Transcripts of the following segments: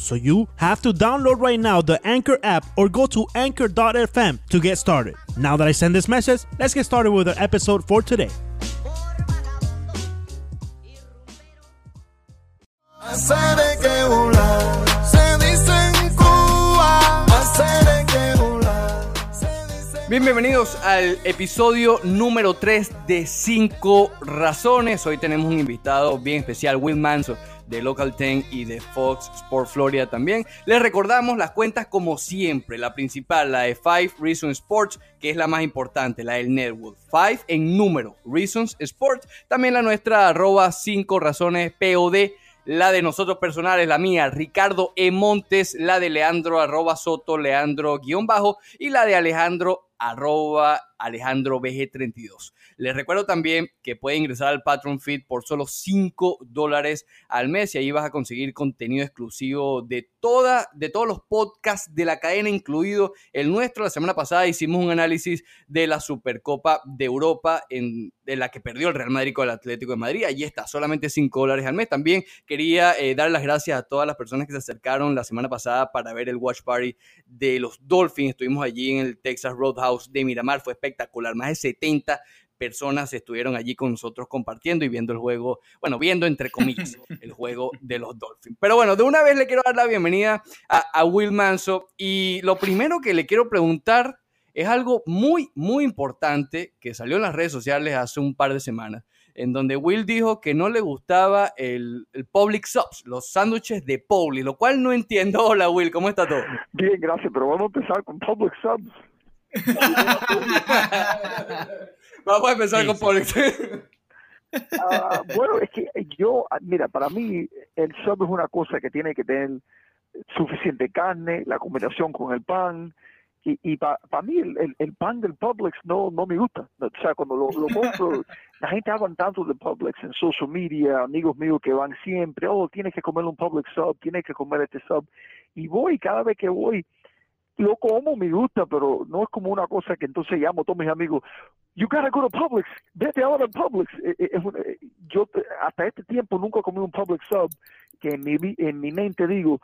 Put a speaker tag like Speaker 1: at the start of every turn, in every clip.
Speaker 1: So you have to download right now the Anchor app or go to anchor.fm to get started. Now that I send this message, let's get started with our episode for today.
Speaker 2: Bienvenidos al episodio número 3 de 5 razones. Hoy tenemos un invitado bien especial, Will Manso de Local 10 y de Fox Sport Florida también. Les recordamos las cuentas como siempre. La principal, la de 5 Reasons Sports, que es la más importante, la del Network. 5 en número, Reasons Sports. También la nuestra, arroba 5 razones POD la de nosotros personales, la mía, Ricardo E. Montes, la de Leandro, arroba Soto, Leandro, guion bajo, y la de Alejandro, arroba Alejandro BG32. Les recuerdo también que puede ingresar al Patreon Feed por solo 5 dólares al mes y ahí vas a conseguir contenido exclusivo de, toda, de todos los podcasts de la cadena, incluido el nuestro. La semana pasada hicimos un análisis de la Supercopa de Europa en, la que perdió el Real Madrid con el Atlético de Madrid. Allí está, solamente 5 dólares al mes. También quería eh, dar las gracias a todas las personas que se acercaron la semana pasada para ver el Watch Party de los Dolphins. Estuvimos allí en el Texas Roadhouse de Miramar, fue espectacular. Más de 70 personas estuvieron allí con nosotros compartiendo y viendo el juego, bueno, viendo entre comillas el juego de los Dolphins. Pero bueno, de una vez le quiero dar la bienvenida a, a Will Manso y lo primero que le quiero preguntar es algo muy, muy importante que salió en las redes sociales hace un par de semanas, en donde Will dijo que no le gustaba el, el public subs, los sándwiches de Publi, lo cual no entiendo. Hola Will, ¿cómo está todo?
Speaker 3: Bien, gracias, pero vamos a empezar con Public Subs.
Speaker 2: Vamos a empezar
Speaker 1: Sí,
Speaker 2: con
Speaker 1: sí.
Speaker 2: public.
Speaker 3: Ah, bueno, es que yo, ah, mira, para mí el sub es una cosa que tiene que tener suficiente carne, la combinación con el pan, y, y para mí el, el- el pan del Publix no, no me gusta. O sea, cuando lo, lo compro, la gente habla tanto del Publix en social media, amigos míos que van siempre, oh, tienes que comer un Publix sub, tienes que comer este sub, y voy, cada vez que voy, lo como, me gusta, pero no es como una cosa que entonces llamo a todos mis amigos, you gotta go to Publix, vete ahora al Publix. Eh, eh, eh, yo hasta este tiempo nunca comí un Publix sub que en mi, en mi mente digo,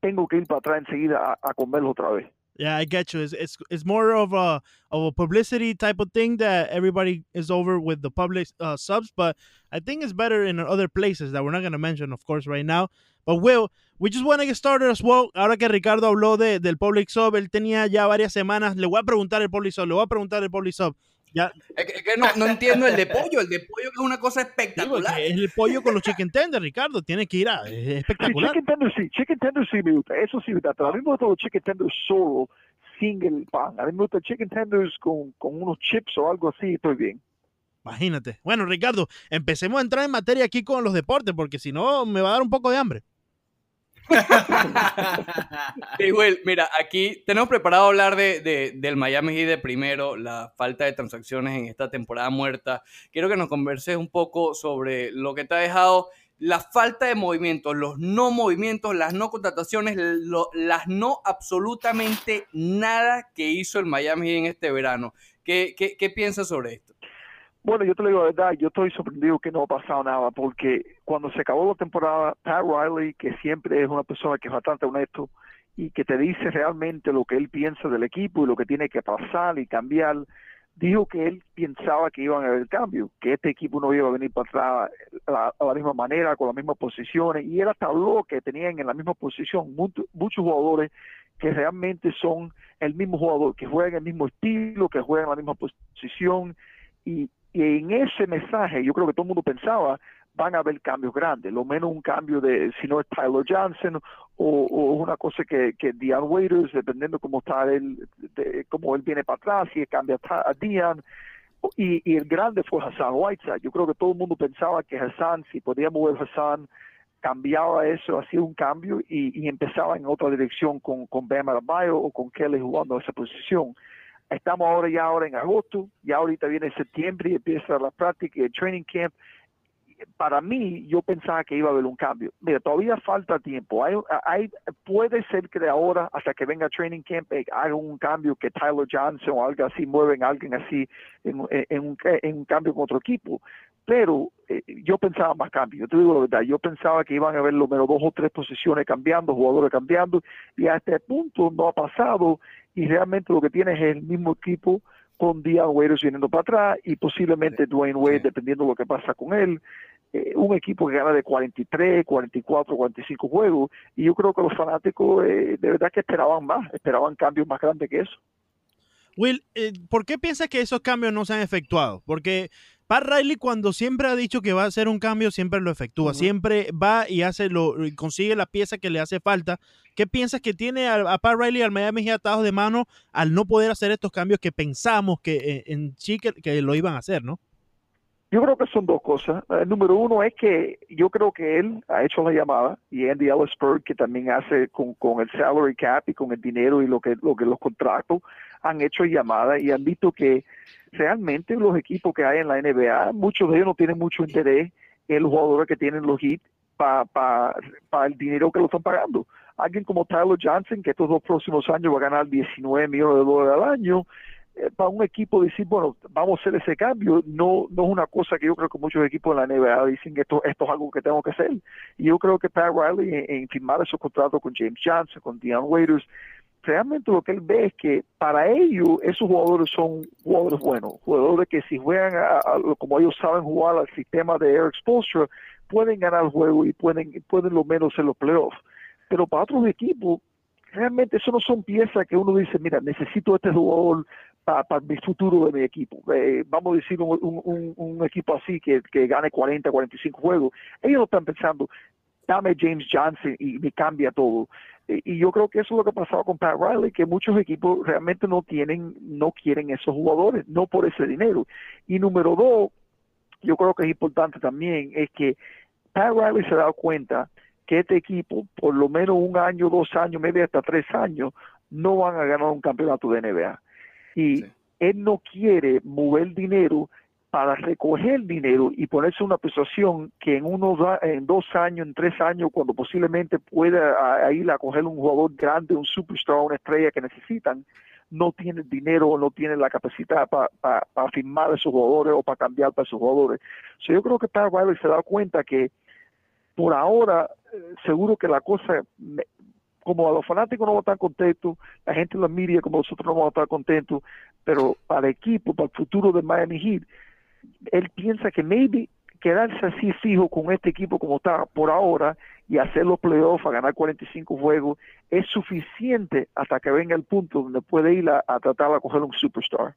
Speaker 3: tengo que ir para atrás enseguida a, a comerlo otra vez.
Speaker 1: Yeah, I get you. It's, it's it's more of a of a publicity type of thing that everybody is over with the public uh, subs, but I think it's better in other places that we're not going to mention, of course, right now. But Will, we just want to get started as well. Ahora que Ricardo habló de, del public sub, él tenía ya varias semanas. Le voy a preguntar el public sub, le voy a preguntar el public sub. Ya,
Speaker 2: Es que, es que no, no entiendo el de pollo, el de pollo es una cosa espectacular.
Speaker 1: es el pollo con los chicken tenders, Ricardo. Tiene que ir a. Es
Speaker 3: Sí,
Speaker 1: espectacular.
Speaker 3: chicken tenders sí, chicken tenders sí me gusta, eso sí me gusta, pero a mí me gustan los chicken tenders solo, sin el pan. A mí me gustan chicken tenders con, con unos chips o algo así, estoy bien.
Speaker 1: Imagínate. Bueno, Ricardo, empecemos a entrar en materia aquí con los deportes, porque si no, me va a dar un poco de hambre.
Speaker 2: Will, mira, aquí tenemos preparado hablar de, de- del Miami Heat de primero, la falta de transacciones en esta temporada muerta. Quiero que nos converses un poco sobre lo que te ha dejado la falta de movimientos, los no movimientos, las no contrataciones, las no absolutamente nada que hizo el Miami Heat en este verano. ¿Qué, qué, qué piensas sobre esto?
Speaker 3: Bueno, yo te lo digo la verdad, yo estoy sorprendido que no ha pasado nada, porque cuando se acabó la temporada, Pat Riley, que siempre es una persona que es bastante honesto y que te dice realmente lo que él piensa del equipo y lo que tiene que pasar y cambiar, dijo que él pensaba que iban a haber cambios, que este equipo no iba a venir para atrás la, a la misma manera, con las mismas posiciones, y él hasta habló que tenían en la misma posición mucho- muchos jugadores que realmente son el mismo jugador, que juegan el mismo estilo, que juegan la misma posición, y, y en ese mensaje yo creo que todo el mundo pensaba van a haber cambios grandes, lo menos un cambio de si no es Tyler Johnson o, una cosa que, que Dion dependiendo cómo está él, de, cómo él viene para atrás, si cambia a Dion, y, el grande fue Hassan Whiteside. Yo creo que todo el mundo pensaba que Hassan, si podía mover Hassan cambiaba eso, hacía un cambio y, y empezaba en otra dirección con, con Bam o con Kelly jugando esa posición. Estamos ahora ya ahora en agosto, ya ahorita viene septiembre y empieza la práctica y el training camp. Para mí, yo pensaba que iba a haber un cambio. Mira, todavía falta tiempo. Hay, hay, puede ser que de ahora, hasta que venga training camp, eh, haga un cambio que Tyler Johnson o algo así, mueven a alguien así en, en, un, en un cambio con otro equipo pero eh, yo pensaba más cambio, yo te digo la verdad, yo pensaba que iban a haber lo menos dos o tres posiciones cambiando, jugadores cambiando, y a este punto no ha pasado, y realmente lo que tienes es el mismo equipo con Dion Waiters viniendo para atrás, y posiblemente Dwayne Wade, dependiendo de lo que pasa con él, eh, un equipo que gana de 43, 44, 45 juegos, y yo creo que los fanáticos eh, de verdad que esperaban más, esperaban cambios más grandes que eso.
Speaker 1: Will, eh, ¿por qué piensas que esos cambios no se han efectuado? Porque Pat Riley cuando siempre ha dicho que va a hacer un cambio, siempre lo efectúa, siempre va y hace lo, y consigue la pieza que le hace falta. ¿Qué piensas que tiene a, Pat Riley al Miami atados de mano al no poder hacer estos cambios que pensamos que eh, en sí que, lo iban a hacer, no?
Speaker 3: Yo creo que son dos cosas. Eh, número uno es que yo creo que él ha hecho la llamada y Andy Ellisberg, que también hace con, el salary cap y con el dinero y lo que, lo que los contratos, han hecho llamadas y han visto que realmente los equipos que hay en la NBA, muchos de ellos no tienen mucho interés en los jugadores que tienen los hits para pa, pa el dinero que lo están pagando. Alguien como Tyler Johnson, que estos dos próximos años va a ganar 19 millones de dólares al año, eh, para un equipo decir, bueno, vamos a hacer ese cambio, no no es una cosa que yo creo que muchos equipos en la NBA dicen esto, esto es algo que tengo que hacer. Y yo creo que Pat Riley en, firmar esos contratos con James Johnson, con Dion Waiters, realmente lo que él ve es que para ellos esos jugadores son jugadores buenos, jugadores que si juegan a, como ellos saben jugar al sistema de Eric Spoelstra, pueden ganar el juego y pueden, pueden lo menos en los playoffs. Pero para otros equipos, realmente eso no son piezas que uno dice, mira, necesito este jugador para, para mi futuro de mi equipo. Eh, vamos a decir un, equipo así que, que gane 40, 45 juegos. Ellos están pensando, dame James Johnson y me cambia todo. Y yo creo que eso es lo que ha pasado con Pat Riley, que muchos equipos realmente no tienen, no quieren esos jugadores, no por ese dinero. Y número dos, yo creo que es importante también, es que Pat Riley se ha dado cuenta que este equipo, por lo menos un año, dos años, medio hasta tres años, no van a ganar un campeonato de NBA. Y él no quiere mover dinero para recoger dinero y ponerse una posición que en unos en dos años, en tres años, cuando posiblemente pueda ir a coger un jugador grande, un superstar, una estrella que necesitan, no tiene dinero o no tiene la capacidad para firmar a esos jugadores o para cambiar para esos jugadores. yo creo que Riley se da cuenta que por ahora, eh, seguro que la cosa, como a los fanáticos no van a estar contentos, la gente en la media como nosotros no vamos a estar contentos, pero para el equipo, para el futuro de Miami Heat, él piensa que maybe quedarse así fijo con este equipo como está por ahora y hacer los playoffs a ganar 45 juegos es suficiente hasta que venga el punto donde puede ir a, tratar de coger un superstar.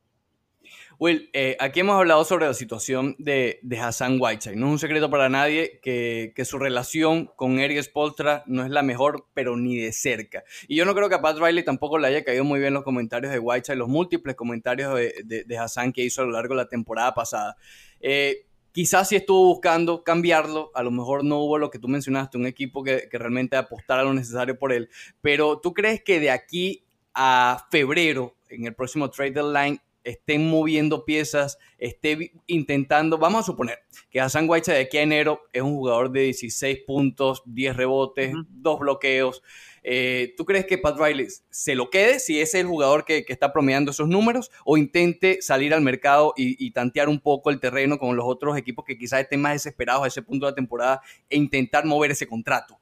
Speaker 2: Will, eh, aquí hemos hablado sobre la situación de, de, Hassan Whiteside. No es un secreto para nadie que, que, su relación con Eric Spolstra no es la mejor, pero ni de cerca. Y yo no creo que a Pat Riley tampoco le haya caído muy bien los comentarios de Whiteside, los múltiples comentarios de, de, Hassan que hizo a lo largo de la temporada pasada. Eh, quizás si estuvo buscando cambiarlo, a lo mejor no hubo lo que tú mencionaste, un equipo que, que realmente apostara lo necesario por él. Pero tú crees que de aquí a febrero, en el próximo trade deadline, estén moviendo piezas, esté intentando, vamos a suponer que Hassan Whiteside de aquí a enero es un jugador de 16 puntos, 10 rebotes, dos bloqueos. Eh, ¿Tú crees que Pat Riley se lo quede si es el jugador que, está promediando esos números o intente salir al mercado y, y, tantear un poco el terreno con los otros equipos que quizás estén más desesperados a ese punto de la temporada e intentar mover ese contrato?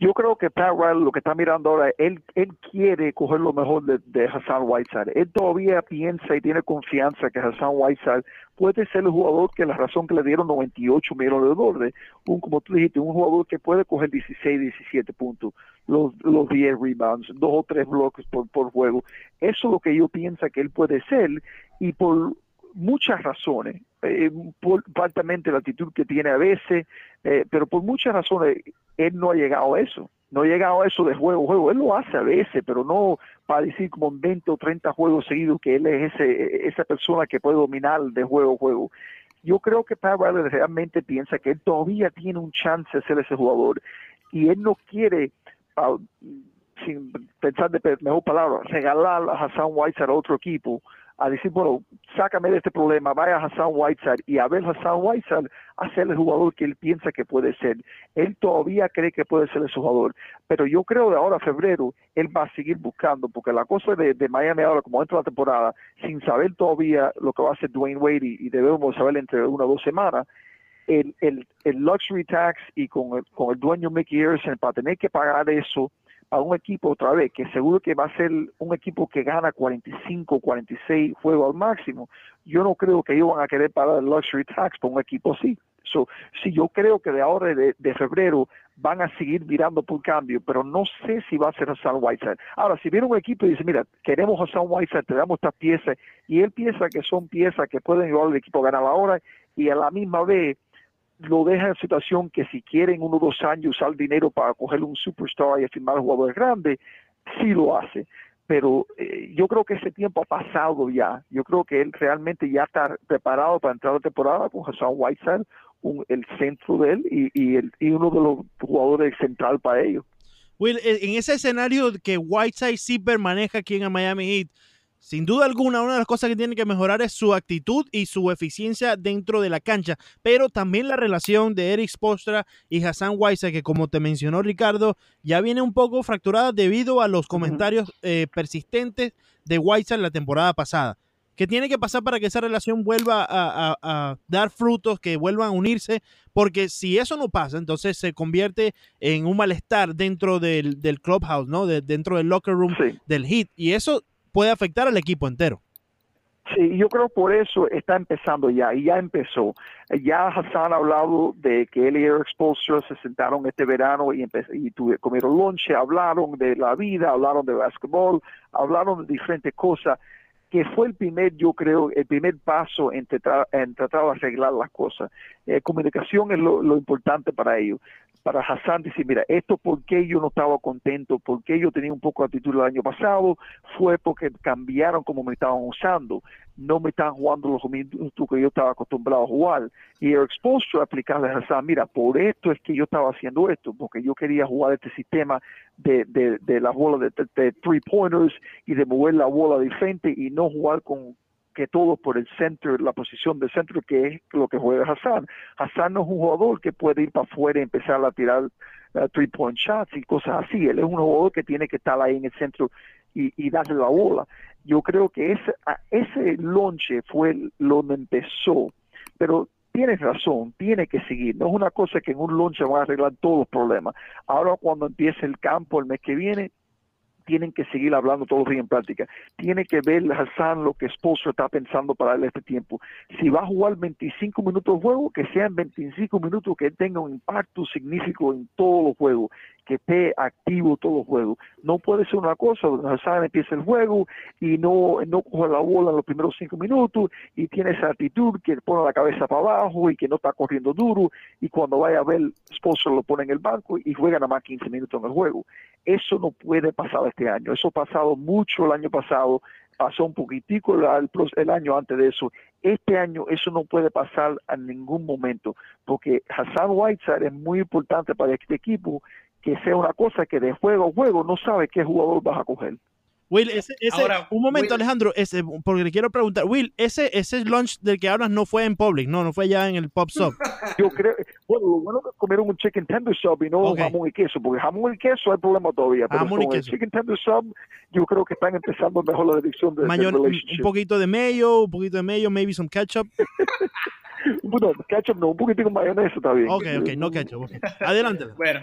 Speaker 3: Yo creo que Pat Riley lo que está mirando ahora, él, él quiere coger lo mejor de, Hassan Whiteside. Él todavía piensa y tiene confianza que Hassan Whiteside puede ser el jugador que la razón que le dieron 98 millones de dólares, un, como tú dijiste, un jugador que puede coger 16, 17 puntos, los, los 10 rebounds, dos o tres bloques por, por juego. Eso es lo que yo pienso que él puede ser y por muchas razones, eh, por, la actitud que tiene a veces, eh, pero por muchas razones él no ha llegado a eso. No ha llegado a eso de juego a juego. Él lo hace a veces, pero no para decir como en 20 o 30 juegos seguidos que él es ese, esa persona que puede dominar de juego a juego. yo creo que Pat Riley realmente piensa que él todavía tiene un chance de ser ese jugador y él no quiere, sin pensar de mejor palabra, regalar a Hassan Whiteside a otro equipo a decir, bueno, sácame de este problema, vaya a Hassan Whiteside y a ver Hassan Whiteside a ser el jugador que él piensa que puede ser. Él todavía cree que puede ser ese jugador, pero yo creo de ahora a febrero él va a seguir buscando, porque la cosa de, Miami ahora, como entra la temporada, sin saber todavía lo que va a hacer Dwayne Wade y, debemos saber entre una o dos semanas, el, el, el luxury tax y con el, con el dueño Mickey Harrison para tener que pagar eso a un equipo otra vez, que seguro que va a ser un equipo que gana 45, 46 juegos al máximo, yo no creo que ellos van a querer pagar el luxury tax por un equipo así. So, yo creo que de ahora de, febrero van a seguir mirando por cambio, pero no sé si va a ser Hassan Whiteside. Ahora, si viene un equipo y dice, mira, queremos Hassan Whiteside, te damos estas piezas, y él piensa que son piezas que pueden ayudar al equipo a ganar ahora, y a la misma vez lo deja en situación que si quieren uno o dos años usar dinero para coger un superstar y firmar jugadores grandes, sí lo hace. Pero eh, yo creo que ese tiempo ha pasado ya. Yo creo que él realmente ya está preparado para entrar a la temporada con Hassan Whiteside, el centro de él y, y, el, y uno de los jugadores central para ellos.
Speaker 1: Will, en ese escenario que Whiteside sí permanezca aquí en Miami Heat, sin duda alguna, una de las cosas que tiene que mejorar es su actitud y su eficiencia dentro de la cancha, pero también la relación de Eric Spostra y Hassan Weiser, que como te mencionó Ricardo, ya viene un poco fracturada debido a los comentarios eh, persistentes de Weiser la temporada pasada. ¿Qué tiene que pasar para que esa relación vuelva a, dar frutos, que vuelvan a unirse? Porque si eso no pasa, entonces se convierte en un malestar dentro del, clubhouse, ¿no? dentro del locker room del Heat. Y eso puede afectar al equipo entero.
Speaker 3: Sí, yo creo por eso está empezando ya, y ya empezó. Ya Hassan ha hablado de que él y Eric Spolstra se sentaron este verano y, y comieron lunch, hablaron de la vida, hablaron de básquetbol, hablaron de diferentes cosas, que fue el primer, yo creo, el primer paso en, tratar, en tratar de arreglar las cosas. Eh, comunicación es lo, lo importante para ellos para Hassan decir, mira, esto por qué yo no estaba contento, por qué yo tenía un poco de actitud el año pasado, fue porque cambiaron como me estaban usando, no me estaban jugando los minutos que yo estaba acostumbrado a jugar. Y el expuesto a explicarle a Hassan, mira, por esto es que yo estaba haciendo esto, porque yo quería jugar este sistema de, de, de la bola de, de, three pointers y de mover la bola diferente y no jugar con que todo por el centro, la posición del centro, que es lo que juega Hassan. Hassan no es un jugador que puede ir para afuera y empezar a tirar uh, three-point shots y cosas así. Él es un jugador que tiene que estar ahí en el centro y, darle la bola. Yo creo que ese, ese lonche fue lo que empezó, pero tienes razón, tiene que seguir. No es una cosa que en un lonche va a arreglar todos los problemas. Ahora cuando empiece el campo el mes que viene, tienen que seguir hablando todos los días en práctica. Tiene que ver Hassan lo que Esposo está pensando para darle este tiempo. Si va a jugar 25 minutos de juego, que sean 25 minutos que tenga un impacto significativo en todo el juego que esté activo todo el juego. No puede ser una cosa Hassan empieza el juego y no, no coge la bola en los primeros cinco minutos y tiene esa actitud que pone la cabeza para abajo y que no está corriendo duro y cuando vaya a ver, Sponsor lo pone en el banco y juega nada más 15 minutos en el juego. Eso no puede pasar este año. Eso ha pasado mucho el año pasado, pasó un poquitico el, año antes de eso. Este año eso no puede pasar en ningún momento, porque Hassan Whiteside es muy importante para este equipo que sea una cosa que de juego a juego no sabe qué jugador vas a coger.
Speaker 1: Will, ese, un momento, Alejandro, ese, porque le quiero preguntar, Will, ese, ese lunch del que hablas no fue en public, no, no fue ya en el pop shop.
Speaker 3: Yo creo, bueno, lo bueno que comieron un chicken tender sub y no jamón y queso, porque jamón y queso hay problema todavía, pero jamón y queso. el chicken tender sub, yo creo que están empezando mejor la dirección de,
Speaker 1: Un poquito de mayo, un poquito de mayo, maybe some ketchup.
Speaker 3: bueno, ketchup no, un poquito de mayonesa también.
Speaker 1: Ok, ok, no ketchup. Adelante.
Speaker 4: bueno,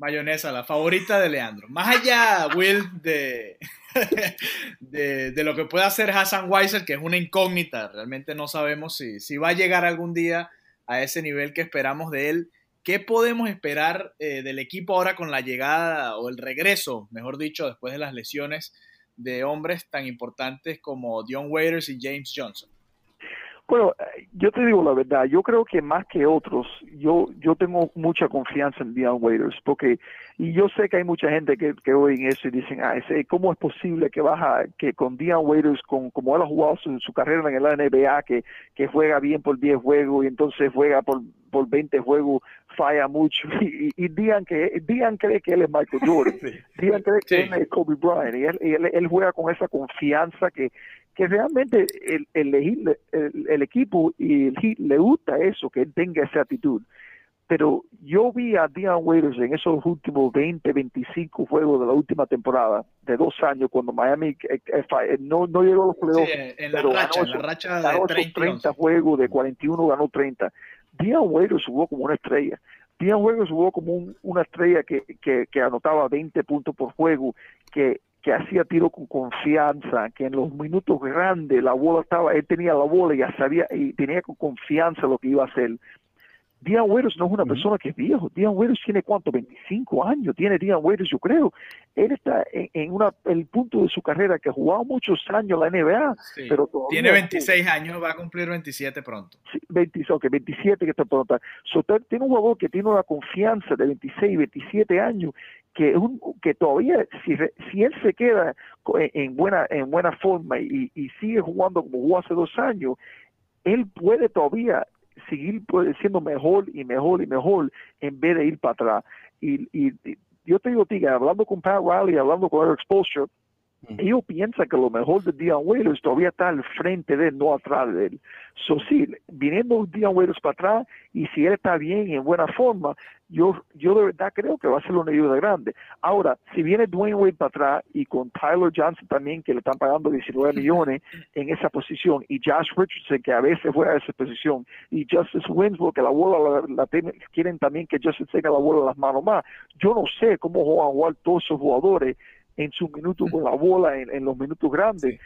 Speaker 4: mayonesa, la favorita de Leandro. Más allá, Will, de, de, lo que puede hacer Hassan Weiser, que es una incógnita, realmente no sabemos si, si, va a llegar algún día a ese nivel que esperamos de él. ¿Qué podemos esperar eh, del equipo ahora con la llegada o el regreso, mejor dicho, después de las lesiones de hombres tan importantes como Dion Waiters y James Johnson?
Speaker 3: Bueno, eh, yo te digo la verdad, yo creo que más que otros, yo yo tengo mucha confianza en Dion Waiters, porque, y yo sé que hay mucha gente que, que oyen eso y dicen, ah, ese, ¿cómo es posible que baja, que con Dion Waiters, con, como él ha jugado su, su carrera en la NBA, que, que juega bien por 10 juegos y entonces juega por, por 20 juegos, falla mucho, y, y, Dion, que, Dion cree que él es Michael Jordan, Dion cree que
Speaker 4: Sí.
Speaker 3: él es Kobe Bryant, y él, y él, él juega con esa confianza que que realmente el, el, el, el- equipo y el Heat le gusta eso, que él tenga esa actitud. Pero yo vi a Dion Waiters en esos últimos 20, 25 juegos de la última temporada, de dos años, cuando Miami eh, eh, eh, no, no llegó a los
Speaker 4: Sí,
Speaker 3: playoffs,
Speaker 4: en, en la racha,
Speaker 3: ganó
Speaker 4: en la racha de
Speaker 3: ganó esos
Speaker 4: 30. y
Speaker 3: 30
Speaker 4: 11.
Speaker 3: juegos, de 41 ganó 30. Dion Waiters jugó como una estrella. Dion Waiters jugó como un- una estrella que, que, que anotaba 20 puntos por juego, que, que hacía tiro con confianza, que en los minutos grandes la bola estaba, él tenía la bola y ya sabía y tenía con confianza lo que iba a hacer. Dion Waiters no es una persona que es viejo. Dion Waiters tiene cuánto, 25 años tiene Waiters, yo creo. Él está en, en una, el punto de su carrera que ha jugado muchos años la NBA,
Speaker 4: Sí.
Speaker 3: pero todavía
Speaker 4: Tiene 26 años, va a cumplir 27 pronto.
Speaker 3: Sí, 20, ok, 27 que te preguntar. So, tiene un jugador que tiene una confianza de 26, 27 años que un, que todavía si, si él se queda en, en buena en buena forma y, y sigue jugando como jugó hace dos años, él puede todavía seguir pues, siendo mejor y mejor y mejor en vez de ir para atrás. Y, y, yo te digo, Tiga, hablando con Pat Riley, hablando con Eric Spoelstra, ellos piensan que lo mejor de Dion Waiters todavía está al frente de él, no atrás de él. So, sí, viniendo Dion Waiters para atrás, y si él está bien y en buena forma, yo, yo de verdad creo que va a ser una ayuda grande. Ahora, si viene Dwayne Wade para atrás y con Tyler Johnson también, que le están pagando 19 millones en esa posición, y Josh Richardson, que a veces juega esa posición, y Justice Winslow, que la bola la, quieren también que Justice tenga la bola en las manos más. Yo no sé cómo van a jugar todos esos jugadores en sus minutos con la bola, en, en los minutos grandes,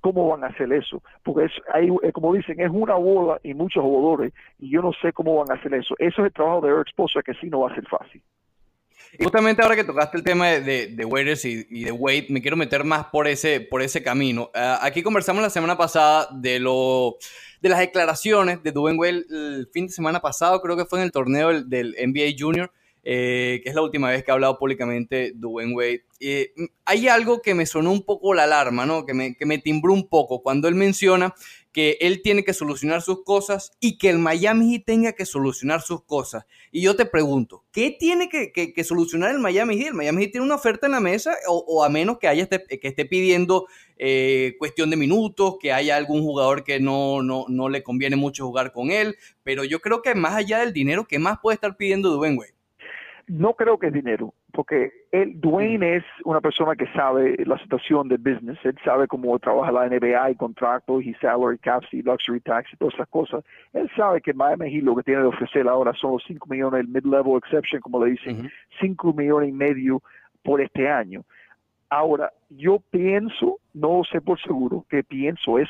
Speaker 3: cómo van a hacer eso. Porque es, hay, eh, como dicen, es una bola y muchos jugadores, y yo no sé cómo van a hacer eso. Eso es el trabajo de Eric Spoelstra, que sí no va a ser fácil.
Speaker 2: Y Justamente ahora que tocaste el tema de, de, de Waiters y, y de Wade, me quiero meter más por ese, por ese camino. Ah, aquí conversamos la semana pasada de, lo, de las declaraciones de Dwayne Wade el fin de semana pasado, creo que fue en el torneo del, del NBA Junior, eh, que es la última vez que ha hablado públicamente Dwayne Wade. Eh, hay algo que me sonó un poco la alarma, ¿no? que, me, que me timbró un poco cuando él menciona que él tiene que solucionar sus cosas y que el Miami Heat tenga que solucionar sus cosas. Y yo te pregunto, ¿qué tiene que, que- solucionar el Miami Heat? ¿El Miami Heat tiene una oferta en la mesa o, o a menos que haya este- que esté pidiendo eh, cuestión de minutos, que haya algún jugador que no, no, no le conviene mucho jugar con él? Pero yo creo que más allá del dinero, ¿qué más puede estar pidiendo Dwayne Wade?
Speaker 3: No creo que es dinero, porque él, Dwayne es una persona que sabe la situación del business, él sabe cómo trabaja la NBA y contratos y salary caps y luxury tax y todas esas cosas. Él sabe que Miami Heat lo que tiene de ofrecer ahora son los 5 millones, el mid-level exception, como le dicen,
Speaker 2: Ujú.
Speaker 3: 5 millones y medio por este año. Ahora, yo pienso, no sé por seguro, que pienso es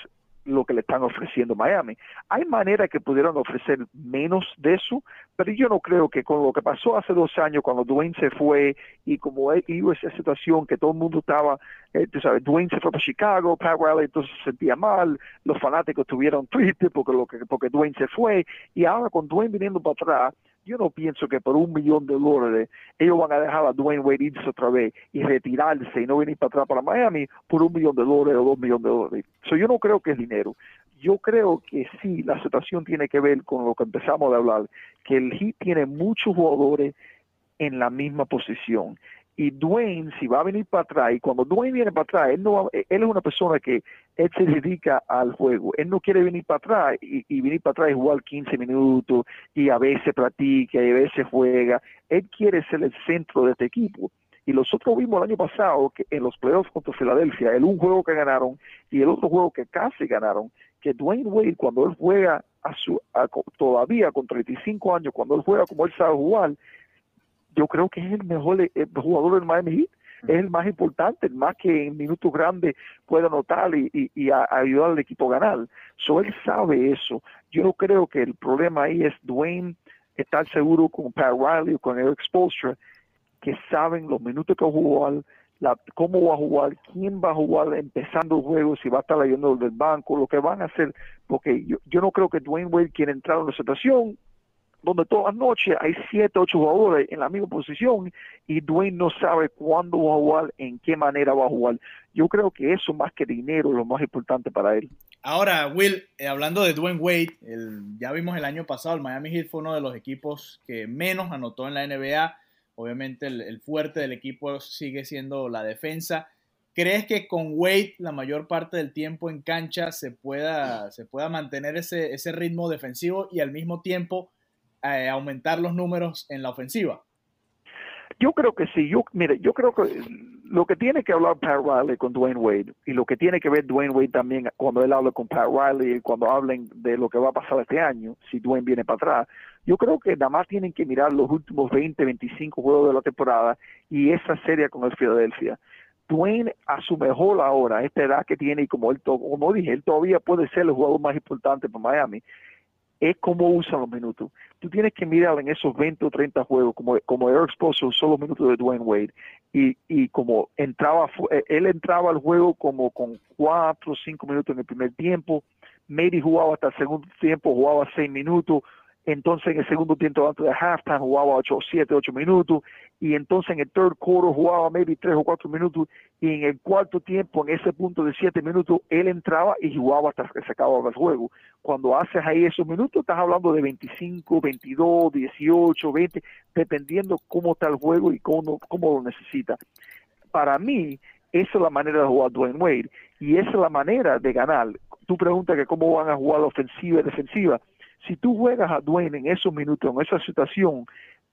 Speaker 3: lo que le están ofreciendo Miami. Hay maneras que pudieran ofrecer menos de eso, pero yo no creo que con lo que pasó hace dos años cuando Dwayne se fue y como iba esa situación que todo el mundo estaba, eh, tú sabes, Dwayne se fue para Chicago, Pat entonces se sentía mal, los fanáticos estuvieron tristes porque, lo que, porque se fue y ahora con Dwayne viniendo para atrás, yo no pienso que por un millón de dólares ellos van a dejar a Dwayne Wade irse otra vez y retirarse y no venir para atrás para Miami por un millón de dólares o dos millones de dólares. So, yo no creo que es dinero. Yo creo que sí, la situación tiene que ver con lo que empezamos a hablar, que el Heat tiene muchos jugadores en la misma posición. Y Dwayne, si va a venir para atrás, y cuando Dwayne viene para atrás, él, no va- él es una persona que él se dedica al juego. Él no quiere venir para atrás y, venir para atrás y jugar 15 minutos y a veces practica y a veces juega. Él quiere ser el centro de este equipo. Y nosotros vimos el año pasado que en los playoffs contra Filadelfia, el un juego que ganaron y el otro juego que casi ganaron, que Dwayne Wade cuando él juega a su, a- todavía con 35 años, cuando él juega como él sabe jugar, yo creo que es el mejor eh, jugador del Miami Heat. Es el más importante, el más que en minutos grandes puede anotar y, y- y a- ayudar al equipo a ganar. So, él sabe eso. Yo no creo que el problema ahí es Dwayne estar seguro con Pat Riley o con Eric Spoelstra que saben los minutos que va a jugar, la, cómo va a jugar, quién va a jugar empezando el juego, si va a estar leyendo del banco, lo que van a hacer, porque yo, yo no creo que Dwayne Wade quiera entrar en una situación donde todas las noches hay siete, ocho jugadores en la misma posición y Dwayne no sabe cuándo va a jugar, en qué manera va a jugar. Yo creo que eso más que dinero es lo más importante para él.
Speaker 4: Ahora, Will, eh, hablando de Dwayne Wade, ya vimos el año pasado, el Miami Heat fue uno de los equipos que menos anotó en la NBA. Obviamente el, el fuerte del equipo sigue siendo la defensa. ¿Crees que con Wade la mayor parte del tiempo en cancha se pueda, se pueda mantener ese, ese ritmo defensivo y al mismo tiempo eh, aumentar los números en la ofensiva?
Speaker 3: Yo creo que sí. Yo, mire, yo creo que lo que tiene que hablar Pat Riley con Dwayne Wade y lo que tiene que ver Dwayne Wade también cuando él habla con Pat Riley y cuando hablen de lo que va a pasar este año, si Dwayne viene para atrás, yo creo que nada más tienen que mirar los últimos 20, 25 juegos de la temporada y esa serie con el Philadelphia. Dwayne a su mejor ahora, esta edad que tiene y como él, como dije, él todavía puede ser el jugador más importante para Miami es cómo usan los minutos. Tú tienes que mirar en esos 20 o 30 juegos, como, como Eric Spoelstra usó los minutos de Dwayne Wade, y, y como entraba, eh, él entraba al juego como con 4 o 5 minutos en el primer tiempo, Maybe jugaba hasta el segundo tiempo, jugaba 6 minutos, entonces en el segundo tiempo antes de halftime jugaba 8, 7, 8 minutos, y entonces en el third quarter jugaba maybe 3 o 4 minutos, y en el cuarto tiempo, en ese punto de 7 minutos, él entraba y jugaba hasta que se acababa el juego. Cuando haces ahí esos minutos, estás hablando de 25, 22, 18, 20, dependiendo cómo está el juego y cómo, lo necesita. Para mí, esa es la manera de jugar Dwayne Wade, y esa es la manera de ganar. Tú preguntas que cómo van a jugar ofensiva y defensiva si tú juegas a Dwayne en esos minutos, en esa situación,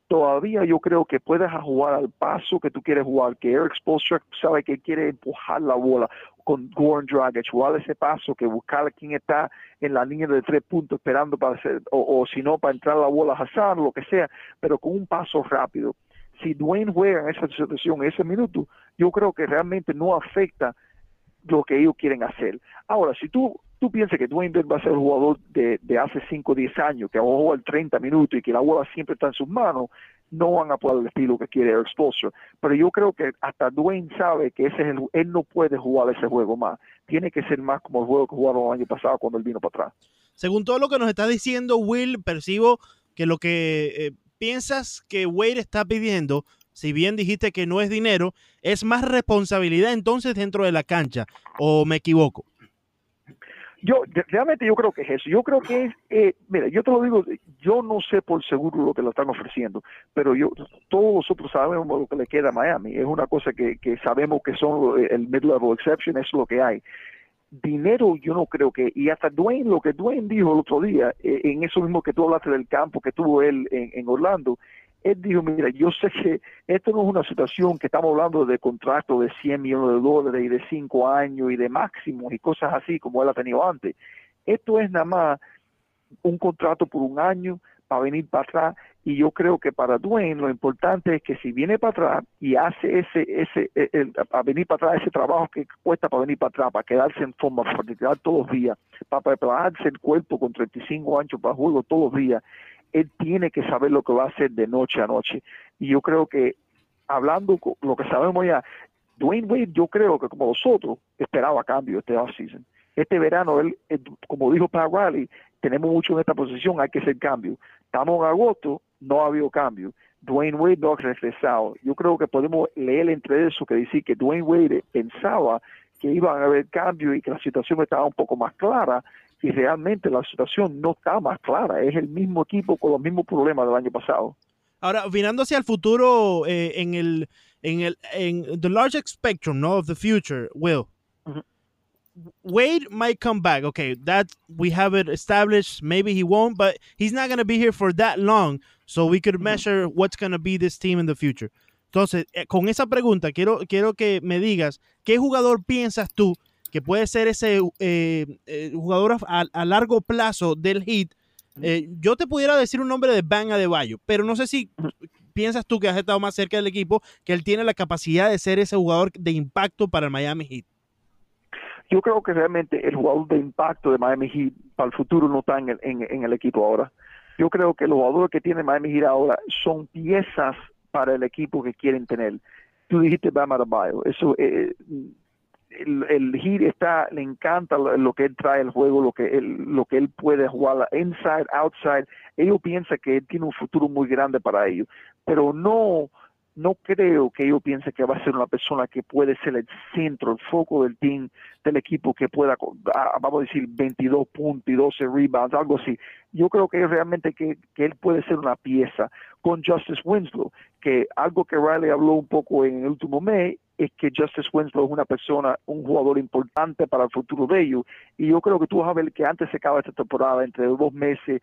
Speaker 3: todavía yo creo que puedes jugar al paso que tú quieres jugar, que Eric Spoelstra sabe que quiere empujar la bola con Goran Dragic, jugar ese paso, que buscar a quien está en la línea de tres puntos esperando para hacer, o, si no, para entrar la bola a Hassan, lo que sea, pero con un paso rápido. Si Dwayne juega en esa situación, en ese minuto, yo creo que realmente no afecta lo que ellos quieren hacer. Ahora, si tú tú piensas que Dwayne va a ser el jugador de, hace 5 o 10 años, que va a jugar 30 minutos y que la bola siempre está en sus manos, no van a poder el estilo que quiere Eric Spoelstra. Pero yo creo que hasta Dwayne sabe que ese es el, él no puede jugar ese juego más. Tiene que ser más como el juego que jugaron el año pasado cuando él vino para atrás.
Speaker 1: Según todo lo que nos está diciendo Will, percibo que lo que eh, piensas que Wade está pidiendo, si bien dijiste que no es dinero, es más responsabilidad entonces dentro de la cancha. ¿O me equivoco?
Speaker 3: Yo realmente yo creo que es eso. Yo creo que es, eh, mira, yo te lo digo, yo no sé por seguro lo que lo están ofreciendo, pero yo todos nosotros sabemos lo que le queda a Miami. Es una cosa que, que sabemos que son el mid-level exception, es lo que hay. Dinero yo no creo que, y hasta Dwayne, lo que Dwayne dijo el otro día, eh, en eso mismo que tú hablaste del campo que tuvo él en, en Orlando, él dijo, mira, yo sé que esto no es una situación que estamos hablando de contratos de 100 millones de dólares y de 5 años y de máximos y cosas así como él ha tenido antes. Esto es nada más un contrato por un año para venir para atrás y yo creo que para Dwayne lo importante es que si viene para atrás y hace ese ese el, a venir para atrás ese trabajo que cuesta para venir para atrás para quedarse en forma para quedar todos los días para prepararse el cuerpo con 35 años para juego todos los días él tiene que saber lo que va a hacer de noche a noche. Y yo creo que, hablando lo que sabemos ya, Dwayne Wade, yo creo que como nosotros, esperaba cambio este offseason. Este verano, él, como dijo Pat Riley, tenemos mucho en esta posición, hay que hacer cambio. Estamos en agosto, no ha habido cambio. Dwayne Wade no ha regresado. Yo creo que podemos leer entre eso que decir que Dwayne Wade pensaba que iban a haber cambio y que la situación estaba un poco más clara y realmente la situación no está más clara. Es el mismo equipo con los mismos problemas del año pasado.
Speaker 1: Ahora, mirando hacia el futuro eh, en el en el en the large spectrum, no, of the future, Will. Wade might come back. Okay, that we have it established. Maybe he won't, but he's not going to be here for that long, so we could measure what's going to be this team in the future. Entonces, eh, con esa pregunta, quiero, quiero que me digas, ¿qué jugador piensas tú que puede ser ese eh, eh, jugador a, largo plazo del hit. Eh, yo te pudiera decir un nombre de Van Adebayo, pero no sé si piensas tú que has estado más cerca del equipo, que él tiene la capacidad de ser ese jugador de impacto para el Miami Heat.
Speaker 3: Yo creo que realmente el jugador de impacto de Miami Heat para el futuro no está en el, en el equipo ahora. Yo creo que los jugadores que tiene Miami Heat ahora son piezas para el equipo que quieren tener tú dijiste Bam Adebayo, eso eh, el, el está, le encanta lo, lo que él trae al juego, lo que él, lo que él puede jugar inside, outside. Ellos piensan que él tiene un futuro muy grande para ellos, pero no, no creo que ellos piensen que va a ser una persona que puede ser el centro, el foco del team, del equipo, que pueda, vamos a decir, 22 puntos y 12 rebounds, algo así. Yo creo que realmente que, que él puede ser una pieza con Justice Winslow, que algo que Riley habló un poco en el último mes es que Justice Winslow es una persona, un jugador importante para el futuro de ellos. Y yo creo que tú vas a ver que antes se acaba esta temporada, entre dos meses,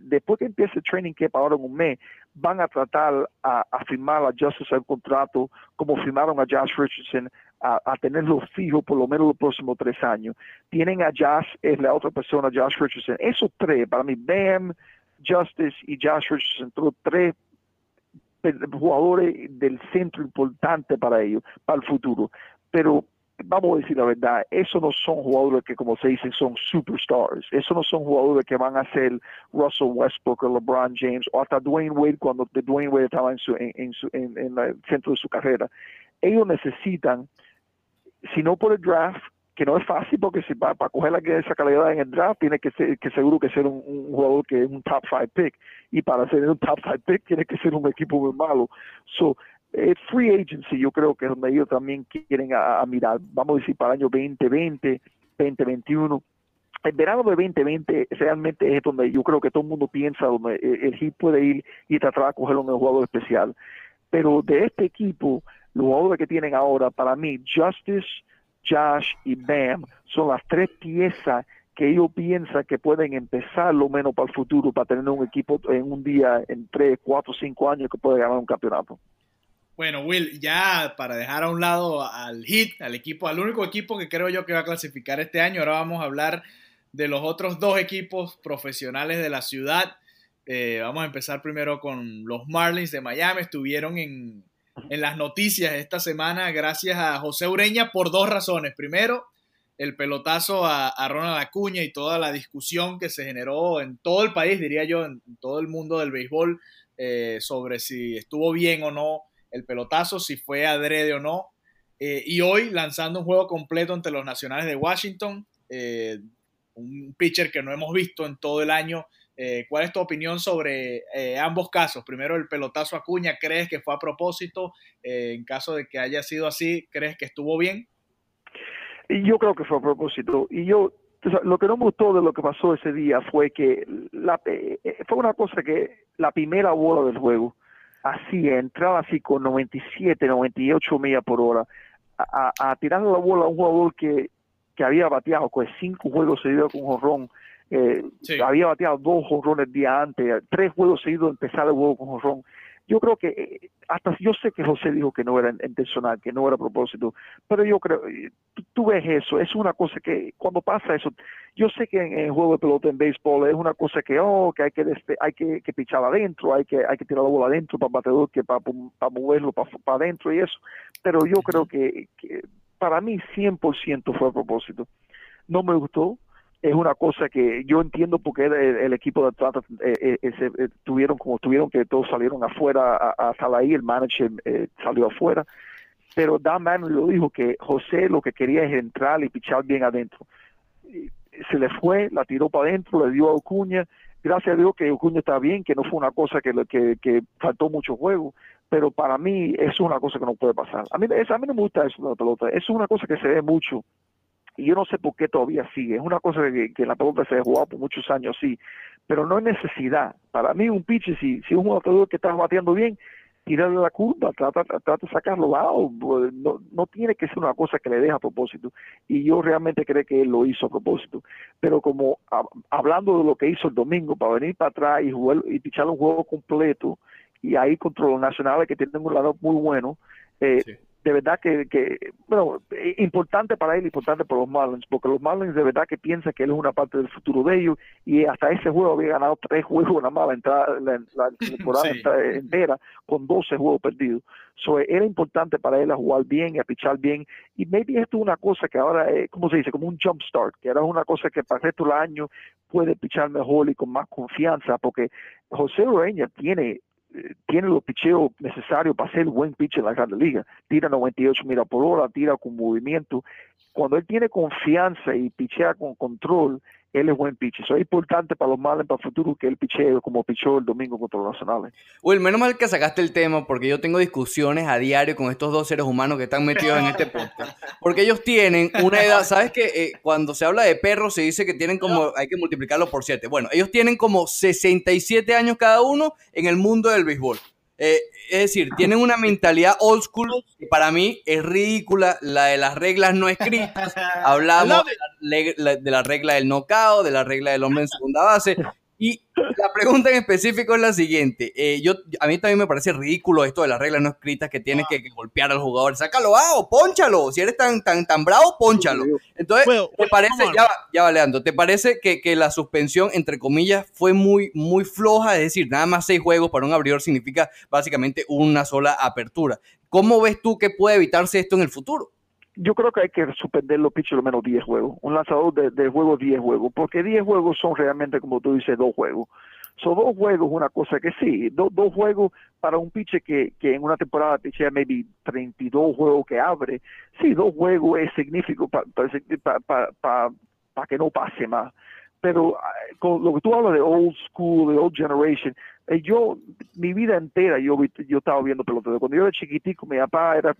Speaker 3: después que empiece el training camp ahora en un mes, van a tratar a, a firmar a Justice el contrato como firmaron a Josh Richardson, a, a, tenerlo fijo por lo menos los próximos tres años. Tienen a Josh, es la otra persona, Josh Richardson. Esos tres, para mí, Bam, Justice y Josh Richardson, todos tres jugadores del centro importante para ellos, para el futuro. Pero vamos a decir la verdad, esos no son jugadores que, como se dice, son superstars. Esos no son jugadores que van a ser Russell Westbrook o LeBron James o hasta Dwayne Wade cuando Dwayne Wade estaba en, su, en, en, su, en, el centro de su carrera. Ellos necesitan, si no por el draft, que no es fácil porque si para, para coger la, esa calidad en el draft tiene que ser que seguro que ser un, un jugador que es un top five pick y para ser un top five pick tiene que ser un equipo muy malo so eh, free agency yo creo que es donde ellos también quieren a, mirar. Vamos a decir para el año 2020 2021 el verano de 2020 realmente es donde yo creo que todo el mundo piensa donde el Heat puede ir y tratar de coger un jugador especial. Pero de este equipo los jugadores que tienen ahora para mí Justice Josh y Bam son las tres piezas que ellos piensan que pueden empezar lo menos para el futuro, para tener un equipo en un día, en tres, cuatro, cinco años que puede ganar un campeonato.
Speaker 4: Bueno, Will, ya para dejar a un lado al Heat, al equipo, al único equipo que creo yo que va a clasificar este año, ahora vamos a hablar de los otros dos equipos profesionales de la ciudad. Eh, vamos a empezar primero con los Marlins de Miami. Estuvieron en, en las noticias esta semana gracias a José Ureña por dos razones. Primero, el pelotazo a, a, Ronald Acuña y toda la discusión que se generó en todo el país, diría yo, en, todo el mundo del béisbol, eh, sobre si estuvo bien o no el pelotazo, si fue adrede o no. Eh, y hoy lanzando un juego completo ante los Nacionales de Washington, eh, un pitcher que no hemos visto en todo el año eh, ¿Cuál es tu opinión sobre ambos casos? Primero, el pelotazo a Cuña, ¿crees que fue a propósito? En caso de que haya sido así, ¿crees que estuvo bien?
Speaker 3: Yo creo que fue a propósito. Y yo, lo que no me gustó de lo que pasó ese día fue que la, fue una cosa que la primera bola del juego, así, entraba así con 97, 98 millas por hora, a, a, a tirar la bola a un jugador que, que había bateado con cinco juegos seguidos con jorrón eh, sí. Había bateado dos jonrones el día antes, tres juegos seguidos empezar el juego con jonrón. Yo creo que, eh, hasta yo sé que José dijo que no era intencional, que no era a propósito, pero yo creo, eh, tú, tú, ves eso, es una cosa que cuando pasa eso, yo sé que en el juego de pelota en béisbol es una cosa que, oh, que hay que despe hay que, que pichar adentro, hay que, hay que tirar la bola adentro para bateador, que para, para moverlo para, para adentro y eso, pero yo creo que, que para mí 100% fue a propósito. No me gustó, es una cosa que yo entiendo porque el, equipo de Atlanta eh, eh, eh, tuvieron como tuvieron que todos salieron afuera a, a estar ahí, el manager salió afuera, pero Dan Manuel lo dijo que José lo que quería es entrar y pichar bien adentro. Se le fue, la tiró para adentro, le dio a Ocuña, gracias a Dios que Ocuña está bien, que no fue una cosa que, que, que faltó mucho juego, pero para mí eso es una cosa que no puede pasar. A mí, a mí no me gusta eso de la pelota, es una cosa que se ve mucho y yo no sé por qué todavía sigue. Es una cosa que, que la pelota se ha jugado por muchos años, sí, pero no hay necesidad. Para mí, un pitcher, si, si un jugador que está bateando bien, tirarle la curva, trata, trata de sacarlo lado, no, no tiene que ser una cosa que le deja a propósito. Y yo realmente creo que él lo hizo a propósito. Pero como hablando de lo que hizo el domingo, para venir para atrás y jugar y pichar un juego completo, y ahí contra los nacionales que tienen un lado muy bueno, eh, sí de verdad que, que, bueno, importante para él, importante para los Marlins, porque los Marlins de verdad que piensan que él es una parte del futuro de ellos y hasta ese juego había ganado tres juegos nada más la, entrada, la, la temporada sí. entera con 12 juegos perdidos. So, era importante para él a jugar bien y a pichar bien y maybe esto es una cosa que ahora, es, ¿cómo se dice? Como un jump start, que era una cosa que para el resto del año puede pichar mejor y con más confianza, porque José Ureña tiene eh, tiene los picheos necesarios para ser buen pitcher en la Grande Liga. Tira 98 mira por hora, tira con movimiento. Cuando él tiene confianza y pichea con control, él es buen pitcher. Eso es importante para los Marlins para el futuro que él pichee como pichó el domingo contra los Nacionales.
Speaker 2: Will, menos mal que sacaste el tema porque yo tengo discusiones a diario con estos dos seres humanos que están metidos en este podcast. Porque ellos tienen una edad, ¿sabes que eh, cuando se habla de perros se dice que tienen como, hay que multiplicarlo por 7. Bueno, ellos tienen como 67 años cada uno en el mundo del béisbol. Eh, es decir, tienen una mentalidad old school que para mí es ridícula, la de las reglas no escritas. Hablamos de la, de la regla del knockout, de la regla del hombre en segunda base. Y la pregunta en específico es la siguiente. Eh, yo, a mí también me parece ridículo esto de las reglas no escritas que tienes que, que golpear al jugador. Sácalo, ah, o ponchalo. Si eres tan, tan, tan bravo, ponchalo. Entonces, ¿te parece, ya, ya va, Leandro, ¿te parece que, que la suspensión, entre comillas, fue muy, muy floja? Es decir, nada más seis juegos para un abridor significa básicamente una sola apertura. ¿Cómo ves tú que puede evitarse esto en el futuro?
Speaker 3: Yo creo que hay que suspender los pitchers lo menos 10 juegos. Un lanzador de, de juego 10 juegos. Porque 10 juegos son realmente, como tú dices, dos juegos. Son dos juegos, una cosa que sí. do- dos juegos para un pitcher que, que en una temporada pichea maybe 32 juegos que abre. Sí, dos juegos es significativo para que no pase más. Pero ah, con lo que tú hablas de old school, de old generation, yo, mi vida entera, yo, yo estaba viendo pelota. Cuando yo era chiquitico, mi papá era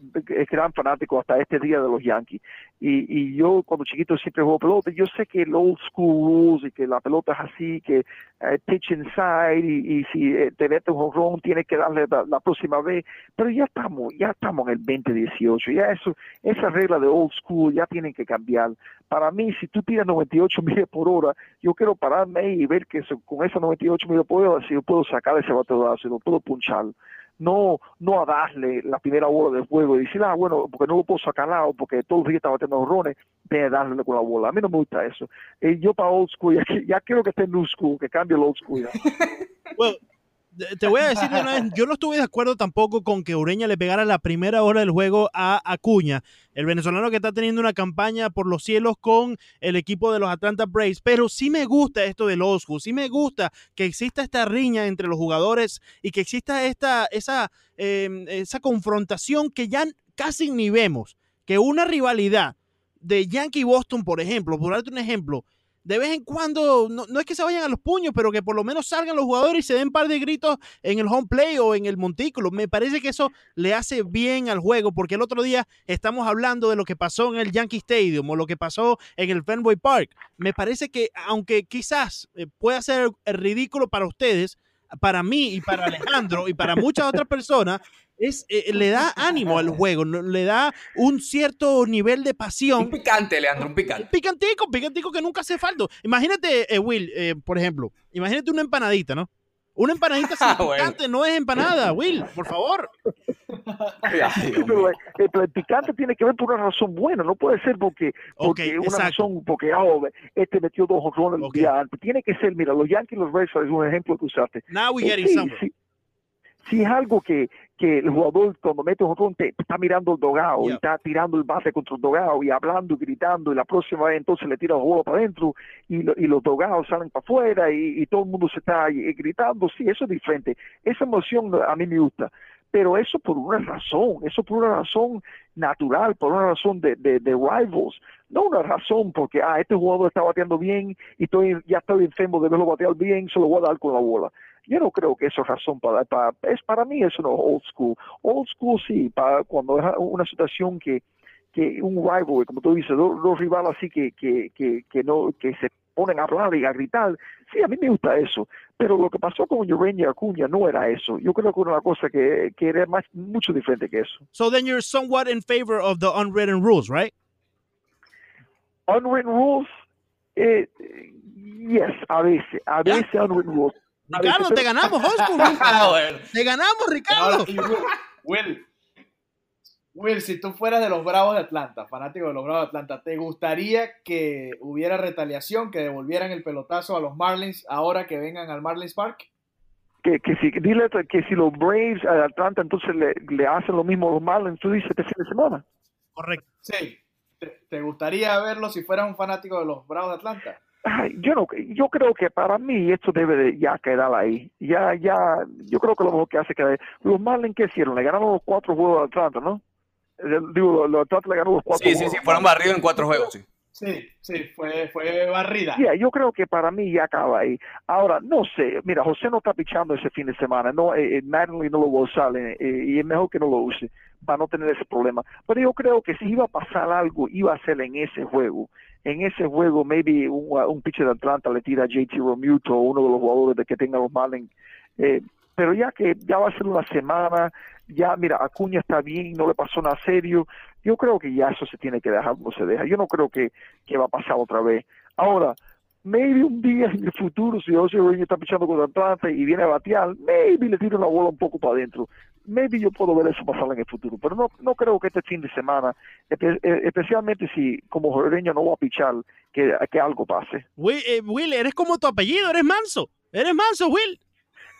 Speaker 3: gran fanático hasta este día de los Yankees. Y, y yo, cuando chiquito, siempre juego pelota. Yo sé que el old school rules y que la pelota es así, que eh, pitch inside y, si eh, te mete un jonrón, tienes que darle la, próxima vez. Pero ya estamos, ya estamos en el 2018. Ya eso, esa regla de old school ya tienen que cambiar. Para mí, si tú tiras 98 millas por hora, yo quiero pararme y ver que eso- con esas 98 millas por hora, si yo puedo sacar ese bateador, si lo puedo punchar. No, no a darle la primera bola del juego y decir, ah, bueno, porque no lo puedo sacar lado, porque todos los días está batiendo horrones, de darle con la bola. A mí no me gusta eso. Eh, yo para old school, ya, ya quiero que esté new school, que cambie el old school. ya.
Speaker 1: Well, te- voy a decir de una vez, yo no estuve de acuerdo tampoco con que Ureña le pegara la primera hora del juego a Acuña, el venezolano que está teniendo una campaña por los cielos con el equipo de los Atlanta Braves, pero sí me gusta esto del school, sí me gusta que exista esta riña entre los jugadores y que exista esta, esa, eh, esa confrontación que ya casi ni vemos, que una rivalidad de Yankee Boston, por ejemplo, por darte un ejemplo, de vez en cuando, no, no es que se vayan a los puños, pero que por lo menos salgan los jugadores y se den un par de gritos en el home play o en el montículo. Me parece que eso le hace bien al juego, porque el otro día estamos hablando de lo que pasó en el Yankee Stadium o lo que pasó en el Fenway Park. Me parece que, aunque quizás eh, pueda ser ridículo para ustedes, para mí y para Alejandro y para muchas otras personas, es, eh, le da ánimo al juego, no- le da un cierto nivel de
Speaker 2: Un
Speaker 1: pasión
Speaker 2: picante, Leandro, un picante.
Speaker 1: picantico, picantico que nunca hace falta. Imagínate, eh, Will, eh, por ejemplo, imagínate una empanadita, ¿no? Una empanadita sin
Speaker 2: bueno.
Speaker 1: picante no es empanada, Will, por favor.
Speaker 3: Pero, eh, eh, pero el picante tiene que ver por una razón buena, no puede ser porque, porque una
Speaker 1: exacto.
Speaker 3: razón, porque oh, este metió dos honrones el
Speaker 1: Ok.
Speaker 3: día antes. Tiene que ser, mira, los Yankees y los Red Sox es un ejemplo que usaste.
Speaker 1: Now we
Speaker 3: Eh,
Speaker 1: getting
Speaker 3: sí, sí. Si es algo que, que el jugador cuando mete un honrón te está mirando el dogado y está tirando el base contra el dogado y hablando y gritando y la próxima vez entonces le tira el juego para adentro y, lo- y los dogados salen para afuera y, y todo el mundo se está eh, gritando, sí, eso es diferente. Esa emoción a mí me gusta. Pero eso por una razón, eso por una razón natural, por una razón de, de, de rivals, no una razón porque, ah, este jugador está bateando bien y estoy, ya estoy enfermo de verlo batear bien, se lo voy a dar con la bola. Yo no creo que eso es razón para, para es para mí eso no es old school. Old school sí, para cuando es una situación que, que un rival, como tú dices, dos, dos rivales así que, que, que, que no, que se ponen a hablar y a gritar, sí, a mí me gusta eso. Pero lo que pasó con y Acuña no era eso. Yo creo que era una cosa que, que era más, mucho diferente que eso.
Speaker 1: So then you're somewhat in favor of the unwritten rules, right?
Speaker 3: Unwritten rules, eh, yes, a veces, a veces unwritten rules.
Speaker 1: Ricardo, te ganamos, Oscar.
Speaker 2: Ah, bueno.
Speaker 1: Te ganamos, Ricardo.
Speaker 4: Y Will, Will, si tú fueras de los Bravos de Atlanta, fanático de los Bravos de Atlanta, ¿te gustaría que hubiera retaliación, que devolvieran el pelotazo a los Marlins ahora que vengan al Marlins Park?
Speaker 3: que, que si dile que si los Braves a Atlanta entonces le, le hacen lo mismo a los Marlins, tú dices este fin de semana.
Speaker 1: Correcto.
Speaker 4: Sí. ¿Te, te gustaría verlo si fueras un fanático de los Bravos de Atlanta?
Speaker 3: Ay, yo no, yo creo que para mí esto debe de ya quedar ahí. Ya, ya, yo creo que lo mejor que hace que los Marlins que hicieron, le ganaron los cuatro juegos a Atlanta, ¿no? Eh, Digo, los Atlanta le ganaron los cuatro.
Speaker 2: Sí, sí,
Speaker 3: juegos.
Speaker 2: sí, fueron barridos en cuatro juegos, sí.
Speaker 4: Sí, sí, fue, fue barrida.
Speaker 3: Yeah, yo creo que para mí ya acaba ahí. Ahora, no sé, mira, José no está pichando ese fin de semana, no, eh, eh, no lo va a usar eh, y es mejor que no lo use para no tener ese problema. Pero yo creo que si iba a pasar algo, iba a ser en ese juego. En ese juego, maybe un, un pitcher de Atlanta le tira a JT Romuto, uno de los jugadores de que tenga los Marlins. Eh, pero ya que ya va a ser una semana, ya mira, Acuña está bien, no le pasó nada serio, yo creo que ya eso se tiene que dejar, no se deja. Yo no creo que, que va a pasar otra vez. Ahora, maybe un día en el futuro, si José Reyes está pichando con Atlanta y viene a batear, maybe le tira una bola un poco para adentro. Maybe yo puedo ver eso pasar en el futuro, pero no, no creo que este fin de semana, eh, especialmente si como Jorreño no va a pichar, que, que algo pase.
Speaker 1: Will, eh, Will, eres como tu apellido, eres manso. Eres manso, Will.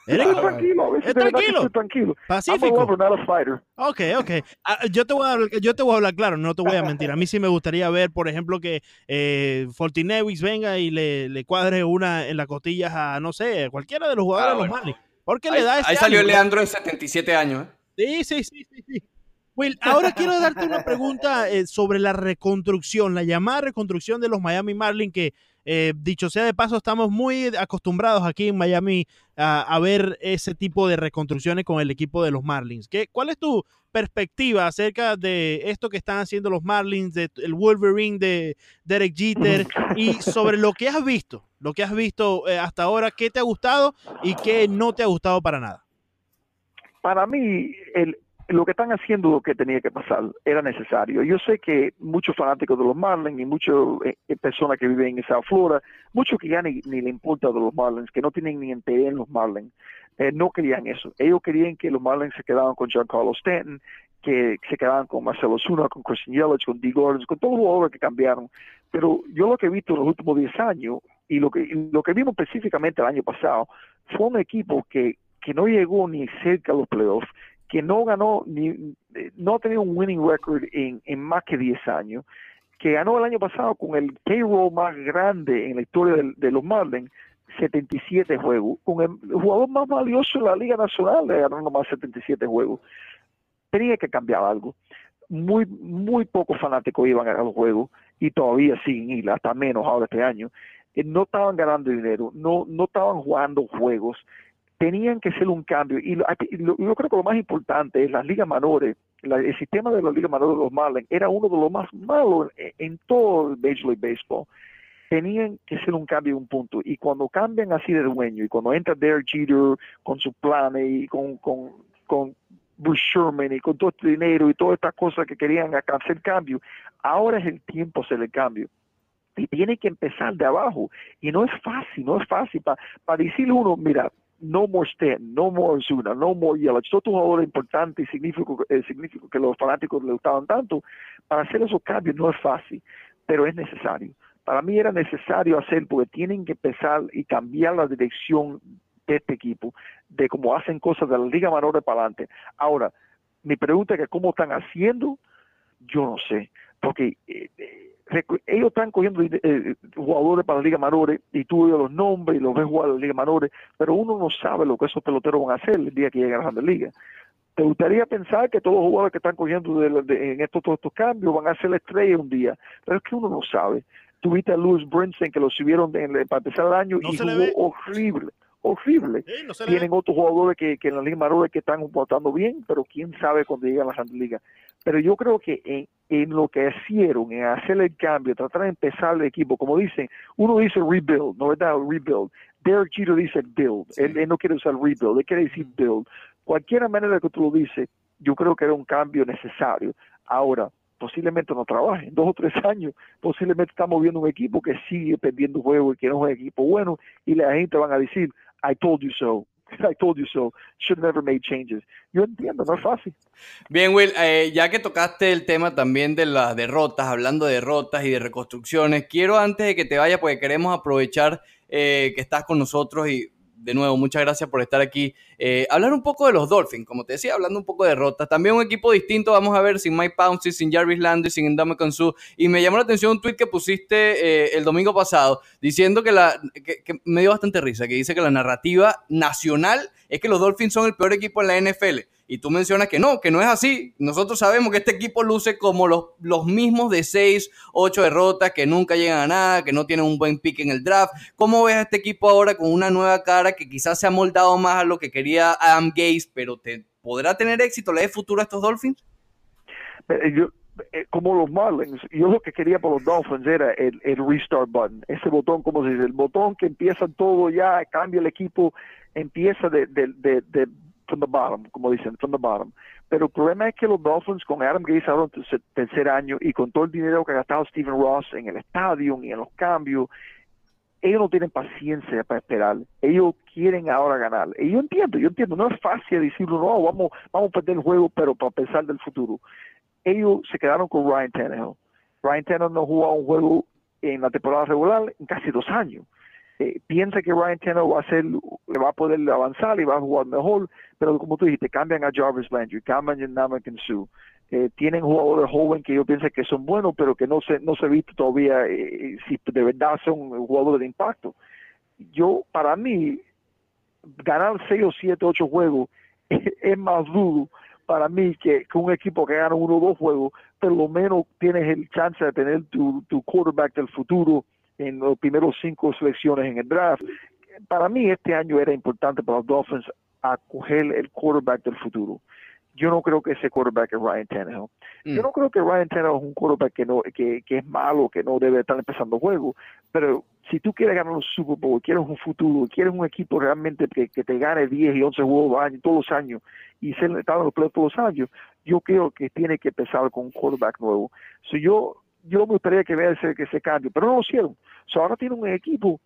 Speaker 1: Eres
Speaker 3: tranquilo,
Speaker 1: Es tranquilo.
Speaker 3: I'm a
Speaker 1: pacífico.
Speaker 3: lover, not a fighter.
Speaker 1: Ok, ok. Ah, yo, te voy a, hablar- yo te voy a hablar claro, no te voy a mentir. A mí sí me gustaría ver, por ejemplo, que eh, Fortinewix venga y le, le cuadre una en las costillas a, no sé, cualquiera de los jugadores
Speaker 2: Ah,
Speaker 1: de los. Marlins. Porque
Speaker 2: Ahí,
Speaker 1: le da ese
Speaker 2: ahí salió
Speaker 1: ánimo.
Speaker 2: Leandro de 77 años. ¿eh?
Speaker 1: Sí, sí, sí, sí, sí. Will, ahora quiero darte una pregunta eh, sobre la reconstrucción, la llamada reconstrucción de los Miami Marlins, que eh, dicho sea de paso, estamos muy acostumbrados aquí en Miami a, a ver ese tipo de reconstrucciones con el equipo de los Marlins. ¿Qué, ¿Cuál es tu perspectiva acerca de esto que están haciendo los Marlins, de el Wolverine de Derek Jeter y sobre lo que has visto, lo que has visto eh, hasta ahora, qué te ha gustado y qué no te ha gustado para nada?
Speaker 3: para mí, el, lo que están haciendo lo que tenía que pasar era necesario. Yo sé que muchos fanáticos de los Marlins y muchas personas que viven en South Florida, muchos que ya ni, ni le importa de los Marlins, que no tienen ni interés en los Marlins, eh, no querían eso. Ellos querían que los Marlins se quedaran con Giancarlo Stanton, que se quedaban con Marcelo Zuna, con Christian Yelich, con D. Gordon, con todos los jugadores que cambiaron. Pero yo lo que he visto en los últimos 10 años y lo que, lo que vimos específicamente el año pasado fue un equipo que, que no llegó ni cerca a los playoffs, que no ganó, ni no ha tenido un winning record en, en más que 10 años, que ganó el año pasado con el payroll más grande en la historia de, de los Marlins, 77 juegos, con el jugador más valioso de la Liga Nacional, le ganó nomás 77 juegos. Tenía que cambiar algo. Muy, muy pocos fanáticos iban a los juegos y todavía siguen ir, hasta menos ahora este año. Eh, no estaban ganando dinero, no, no estaban jugando juegos, tenían que hacer un cambio. Y lo, lo- yo creo que lo más importante es las ligas menores, la- el sistema de las ligas menores de los Marlins era uno de los más malos en, todo el Major League Baseball. Tenían que hacer un cambio en un punto. Y cuando cambian así de dueño, y cuando entra Derek Jeter con sus planes y con, con, con Bruce Sherman y con todo este dinero y todas estas cosas que querían hacer cambio, ahora es el tiempo de hacer el cambio. Y tiene que empezar de abajo. Y no es fácil, no es fácil. Para decirle uno, mira, no more Stanton, no more Zuna, no more Yelich, todos jugadores importantes y significó, eh, que los fanáticos le gustaban tanto, para hacer esos cambios no es fácil, pero es necesario. Para mí era necesario hacer porque tienen que empezar y cambiar la dirección de este equipo, de cómo hacen cosas de la Liga Menor para adelante. Ahora, mi pregunta es que cómo están haciendo, yo no sé, porque eh, eh, ellos están cogiendo eh, jugadores para la Liga Menores y tú oyes los nombres y los ves jugar en la Liga Menores, pero uno no sabe lo que esos peloteros van a hacer el día que lleguen a la Grande Liga. ¿Te gustaría pensar que todos los jugadores que están cogiendo de, de- en estos, todos estos cambios van a ser la estrella un día? Pero es que uno no sabe. Tuviste a Louis Brinson que lo subieron en- para empezar el año
Speaker 1: No
Speaker 3: y jugó horrible, horrible.
Speaker 1: Sí, no
Speaker 3: Tienen otros jugadores que, que en la Liga Menores que están votando bien, pero quién sabe cuando llegan a la Grande Liga. Pero yo creo que en, en lo que hicieron, en hacer el cambio, tratar de empezar el equipo, como dicen, uno dice rebuild, ¿no verdad? Rebuild. Derek Jeter dice build. Él, él no quiere usar rebuild, él quiere decir build. Cualquier manera que tú lo dices, yo creo que era un cambio necesario. Ahora, posiblemente no trabaje. En dos o tres años, posiblemente estamos viendo un equipo que sigue perdiendo juegos y que no es un equipo bueno y la gente van a decir, I told you so. I told you so. Should never made changes. Yo entiendo, no es fácil.
Speaker 2: Bien, Will, eh, ya que tocaste el tema también de las derrotas, hablando de derrotas y de reconstrucciones, quiero antes de que te vaya, porque queremos aprovechar eh, que estás con nosotros y de nuevo, muchas gracias por estar aquí. Eh, hablar un poco de los Dolphins, como te decía, hablando un poco de derrotas. También un equipo distinto, vamos a ver, sin Mike Pouncey, sin Jarvis Landry, sin Ndame Kansu. Y me llamó la atención un tweet que pusiste eh, el domingo pasado, diciendo que, la, que me dio bastante risa, que dice que la narrativa nacional es que los Dolphins son el peor equipo en la NFL. Y tú mencionas que no, que no es así. Nosotros sabemos que este equipo luce como los, los mismos de 6, 8 derrotas, que nunca llegan a nada, que no tienen un buen pick en el draft. ¿Cómo ves a este equipo ahora con una nueva cara que quizás se ha moldado más a lo que quería Adam Gaze, pero te, ¿podrá tener éxito? ¿Le es futuro a estos Dolphins?
Speaker 3: Eh, yo, eh, como los Marlins, yo lo que quería por los Dolphins era el, el restart button, ese botón, como se dice, el botón que empieza todo ya, cambia el equipo, empieza de, de, de, de from the bottom, como dicen, from the bottom. Pero el problema es que los Dolphins con Adam Gase ahora en su tercer año y con todo el dinero que ha gastado Steven Ross en el estadio y en los cambios, ellos no tienen paciencia para esperar. Ellos quieren ahora ganar. Y yo entiendo, yo entiendo, no es fácil decirlo, no, vamos, vamos a perder el juego, pero para pensar del futuro. Ellos se quedaron con Ryan Tannehill. Ryan Tannehill no jugó un juego en la temporada regular en casi dos años. Eh, piensa que Ryan Tannehill va a ser, va a poder avanzar y va a jugar mejor, pero como tú dijiste, cambian a Jarvis Landry, cambian a Namakan Sue, eh, tienen jugadores jóvenes que yo pienso que son buenos, pero que no se no se visto todavía eh, si de verdad son jugadores de impacto. Yo, para mí, ganar 6 o 7, 8 juegos es más duro para mí que, que, un equipo que gana uno o dos juegos, pero lo menos tienes el chance de tener tu, tu quarterback del futuro en los primeros cinco selecciones en el draft. Para mí este año era importante para los Dolphins acoger el quarterback del futuro. Yo no creo que ese quarterback es Ryan Tannehill. Mm. Yo no creo que Ryan Tannehill es un quarterback que, no, que, que es malo, que no debe estar empezando juego, pero si tú quieres ganar un Super Bowl, quieres un futuro, quieres un equipo realmente que, que te gane 10 y 11 juegos todos los años y ser estado en los playoffs todos los años, yo creo que tiene que empezar con un quarterback nuevo. So yo yo me gustaría que vea ese, que ese cambio, pero no lo hicieron. Ahora tiene un equipo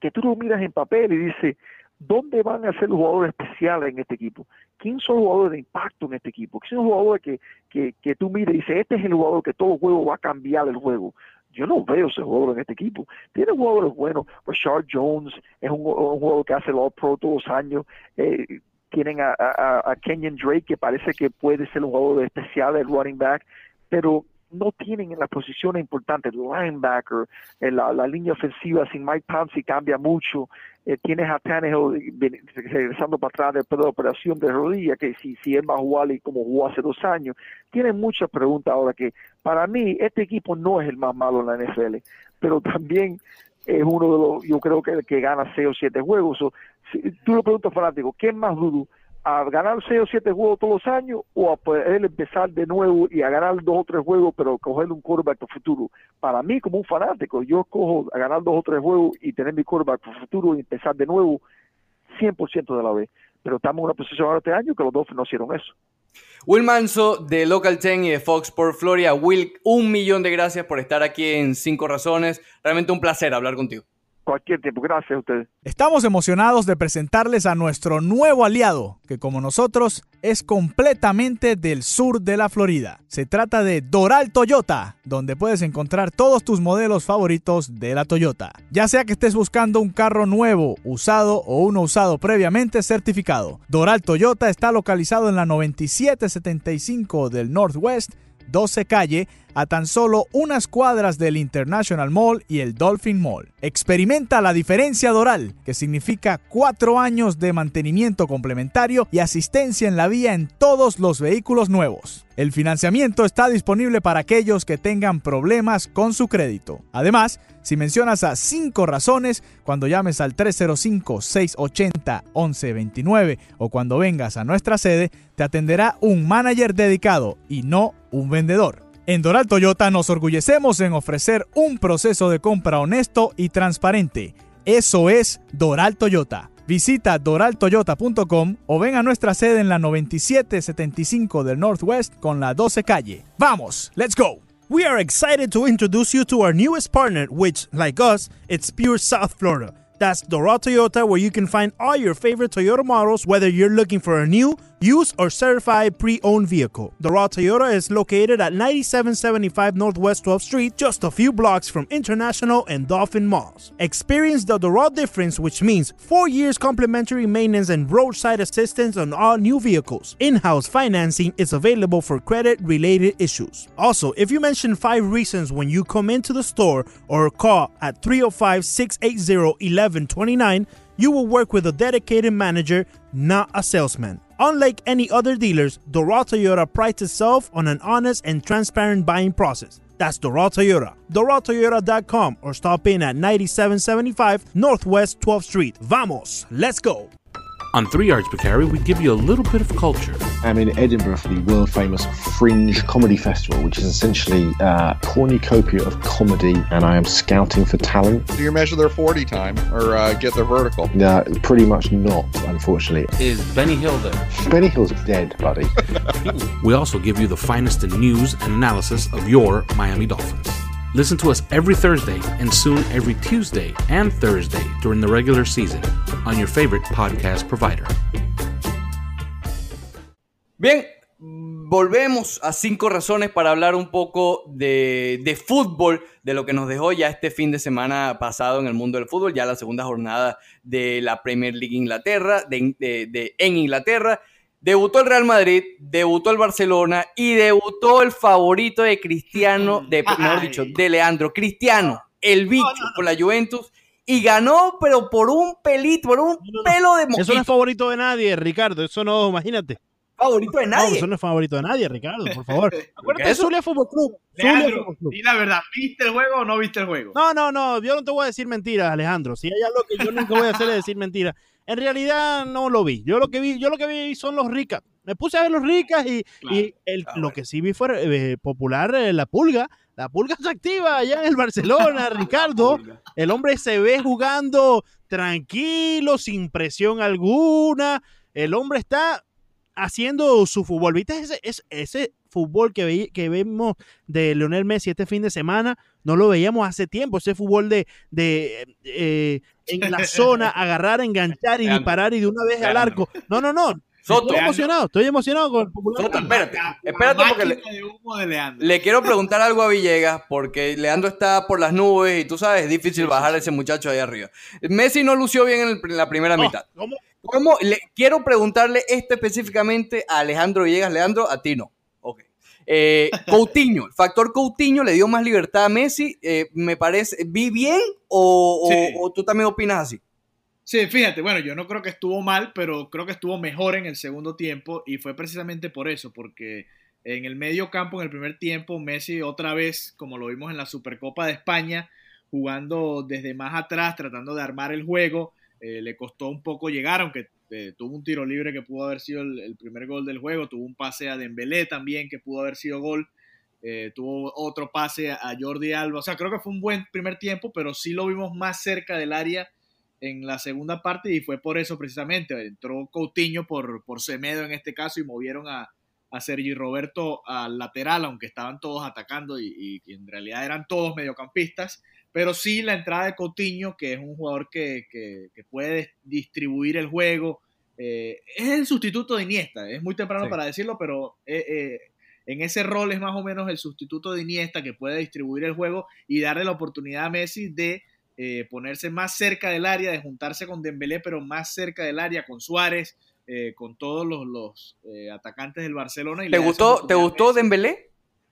Speaker 3: que tú lo miras en papel y dices, ¿dónde van a ser los jugadores especiales en este equipo? ¿Quién son los jugadores de impacto en este equipo? ¿Quién son los jugadores que, que, que tú miras y dices, este es el jugador que todo juego va a cambiar el juego? Yo no veo ese jugador en este equipo. Tiene jugadores buenos. Rashard Jones es un, un jugador que hace el All-Pro todos los años. Eh, tienen a, a, a Kenyon Drake, que parece que puede ser un jugador especial, el running back, pero no tienen en las posiciones importantes, linebacker, en la, la, línea ofensiva sin Mike Pouncey cambia mucho, eh, tienes a Tannehill regresando para atrás después de la operación de rodilla, que si, si él va a jugar y como jugó hace dos años, tienen muchas preguntas ahora que para mí este equipo no es el más malo en la NFL, pero también es uno de los, yo creo que que gana seis o siete juegos, o, si, tú le preguntas fanático, ¿qué es más duro? A ganar 6 o 7 juegos todos los años o a poder empezar de nuevo y a ganar dos o tres juegos pero coger un quarterback futuro. Para mí como un fanático, yo cojo a ganar dos o tres juegos y tener mi quarterback futuro y empezar de nuevo 100% de la vez. Pero estamos en una posición ahora este año que los dos no hicieron eso.
Speaker 2: Will Manso de Local 10 y de Fox por Florida. Will, un millón de gracias por estar aquí en Cinco Razones. Realmente un placer hablar contigo
Speaker 3: cualquier tiempo. Gracias a ustedes.
Speaker 5: Estamos emocionados de presentarles a nuestro nuevo aliado, que como nosotros es completamente del sur de la Florida. Se trata de Doral Toyota, donde puedes encontrar todos tus modelos favoritos de la Toyota. Ya sea que estés buscando un carro nuevo, usado o uno usado previamente certificado. Doral Toyota está localizado en la 9775 del Northwest 12 calle a tan solo unas cuadras del International Mall y el Dolphin Mall. Experimenta la diferencia Doral, que significa cuatro años de mantenimiento complementario y asistencia en la vía en todos los vehículos nuevos. El financiamiento está disponible para aquellos que tengan problemas con su crédito. Además, si mencionas a 5 razones cuando llames al 305-680-1129 o cuando vengas a nuestra sede, te atenderá un manager dedicado y no un vendedor. En Doral Toyota nos orgullecemos en ofrecer un proceso de compra honesto y transparente. Eso es Doral Toyota. Visita doraltoyota.com o ven a nuestra sede en la 9775 del Northwest con la 12 calle. ¡Vamos! ¡Let's go!
Speaker 1: We are excited to introduce you to our newest partner, which, like us, it's pure South Florida. That's Doral Toyota, where you can find all your favorite Toyota models, whether you're looking for a new, used or certified pre-owned vehicle. Doral Toyota is located at 9775 Northwest 12th Street, just a few blocks from International and Dolphin Malls. Experience the Doral difference, which means four years complimentary maintenance and roadside assistance on all new vehicles. In-house financing is available for credit-related issues. Also, if you mention five reasons when you come into the store or call at 305-680-1129, you will work with a dedicated manager, not a salesman. Unlike any other dealers, Doral Toyota prides itself on an honest and transparent buying process. That's Doral Toyota. DoralToyota.com or stop in at 9775 Northwest 12th Street. Vamos, let's go.
Speaker 6: On Three Yards Per Carry, we give you a little bit of culture.
Speaker 7: I'm in Edinburgh for the world famous Fringe Comedy Festival, which is essentially a cornucopia of comedy, and I am scouting for talent.
Speaker 8: Do you measure their 40 time or uh, get their vertical?
Speaker 7: No, pretty much not, unfortunately.
Speaker 6: Is Benny Hill there?
Speaker 7: Benny Hill's dead, buddy.
Speaker 6: We also give you the finest in news and analysis of your Miami Dolphins. Listen to us every Thursday and soon every Tuesday and Thursday during the regular season on your favorite podcast provider.
Speaker 2: Bien, volvemos a cinco razones para hablar un poco de, de fútbol, de lo que nos dejó ya este fin de semana pasado en el mundo del fútbol, ya la segunda jornada de la Premier League Inglaterra, de, de- en Inglaterra. Debutó el Real Madrid, debutó el Barcelona y debutó el favorito de Cristiano, de, mejor dicho, de Leandro, Cristiano, el bicho con la Juventus. Y ganó, pero por un pelito, por un pelo de
Speaker 1: Eso no es favorito de nadie, Ricardo. Eso no, imagínate.
Speaker 2: favorito de
Speaker 1: No,
Speaker 2: nadie.
Speaker 1: eso no es favorito de nadie, Ricardo, por favor. Acuérdate
Speaker 2: eso?
Speaker 1: Zulia Fútbol Club. Zulia
Speaker 4: Leandro,
Speaker 1: Fútbol Club.
Speaker 4: di la verdad, ¿viste el juego o no viste el juego?
Speaker 1: No, no, no, yo no te voy a decir mentiras, Alejandro. Si hay algo que yo nunca voy a hacer es decir mentiras. En realidad no lo vi. Yo lo que vi, yo lo que vi son los ricas. Me puse a ver los ricas y, y el-
Speaker 2: Ah,
Speaker 1: lo que sí vi fue eh, popular eh, la pulga. La pulga se activa allá en el Barcelona, Ricardo. El hombre se ve jugando tranquilo, sin presión alguna. El hombre está haciendo su fútbol. ¿Viste ese, ese, ese fútbol que, veí- que vemos de Lionel Messi este fin de semana? No lo veíamos hace tiempo. Ese fútbol de, de eh, en la zona, agarrar, enganchar y
Speaker 2: Leandro,
Speaker 1: disparar y de una vez al arco. No, no, no.
Speaker 2: Soto.
Speaker 1: Estoy emocionado, estoy emocionado con el popular.
Speaker 2: Soto, espérate, espérate porque le, quiero preguntar algo a Villegas porque Leandro está por las nubes y tú sabes, es difícil bajar a ese muchacho ahí arriba. Messi no lució bien en, el- en la primera
Speaker 1: No,
Speaker 2: mitad.
Speaker 1: ¿cómo?
Speaker 2: ¿Cómo? Le, quiero preguntarle esto específicamente a Alejandro Villegas. Leandro, a ti no. Eh, Coutinho, el factor Coutinho le dio más libertad a Messi. eh, me parece, ¿vi bien o, o-
Speaker 4: Sí.
Speaker 2: o tú también opinas así?
Speaker 4: Sí, fíjate, bueno, yo no creo que estuvo mal, pero creo que estuvo mejor en el segundo tiempo y fue precisamente por eso, porque en el medio campo, en el primer tiempo, Messi otra vez, como lo vimos en la Supercopa de España, jugando desde más atrás, tratando de armar el juego, eh, le costó un poco llegar, aunque eh, tuvo un tiro libre que pudo haber sido el, el primer gol del juego, tuvo un pase a Dembélé también que pudo haber sido gol, eh, tuvo otro pase a Jordi Alba, o sea, creo que fue un buen primer tiempo, pero sí lo vimos más cerca del área en la segunda parte y fue por eso precisamente. Entró Coutinho por, por Semedo en este caso y movieron a, a Sergi Roberto al lateral, aunque estaban todos atacando y, y en realidad eran todos mediocampistas. Pero sí la entrada de Coutinho, que es un jugador que, que- que puede distribuir el juego. eh, es el sustituto de Iniesta, es muy temprano
Speaker 2: Sí.
Speaker 4: para decirlo, pero eh, eh, en ese rol es más o menos el sustituto de Iniesta que puede distribuir el juego y darle la oportunidad a Messi de eh, ponerse más cerca del área, de juntarse con Dembélé, pero más cerca del área, con Suárez, eh, con todos los, los, atacantes del Barcelona. Y
Speaker 2: ¿Te gustó, ¿te gustó. Dembélé?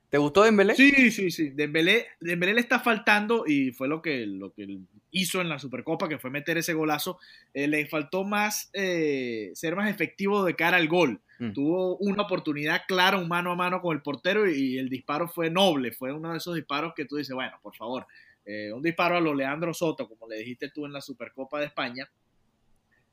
Speaker 2: ¿Te gustó Dembélé?
Speaker 4: Sí, sí, sí. Dembélé, Dembélé le está faltando y fue lo que, lo que hizo en la Supercopa, que fue meter ese golazo. Eh, le faltó más eh, ser más efectivo de cara al gol.
Speaker 2: Mm.
Speaker 4: Tuvo una oportunidad clara, un mano a mano con el portero y, el disparo fue noble. Fue uno de esos disparos que tú dices, bueno, por favor, eh, un disparo a lo Leandro Soto, como le dijiste tú en la Supercopa de España.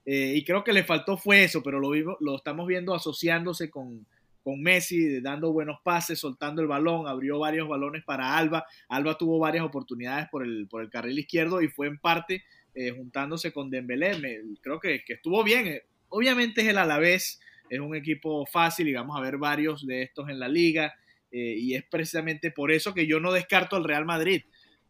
Speaker 4: Eh, y creo que le faltó fue eso, pero lo, vivo- lo estamos viendo asociándose con, con Messi, dando buenos pases, soltando el balón, abrió varios balones para Alba. Alba tuvo varias oportunidades por el, por el carril izquierdo y fue en parte eh, juntándose con Dembélé. Creo que, que estuvo bien. Eh, Obviamente es el Alavés, es un equipo fácil y vamos a ver varios de estos en la liga. eh, y es precisamente por eso que yo no descarto al Real Madrid,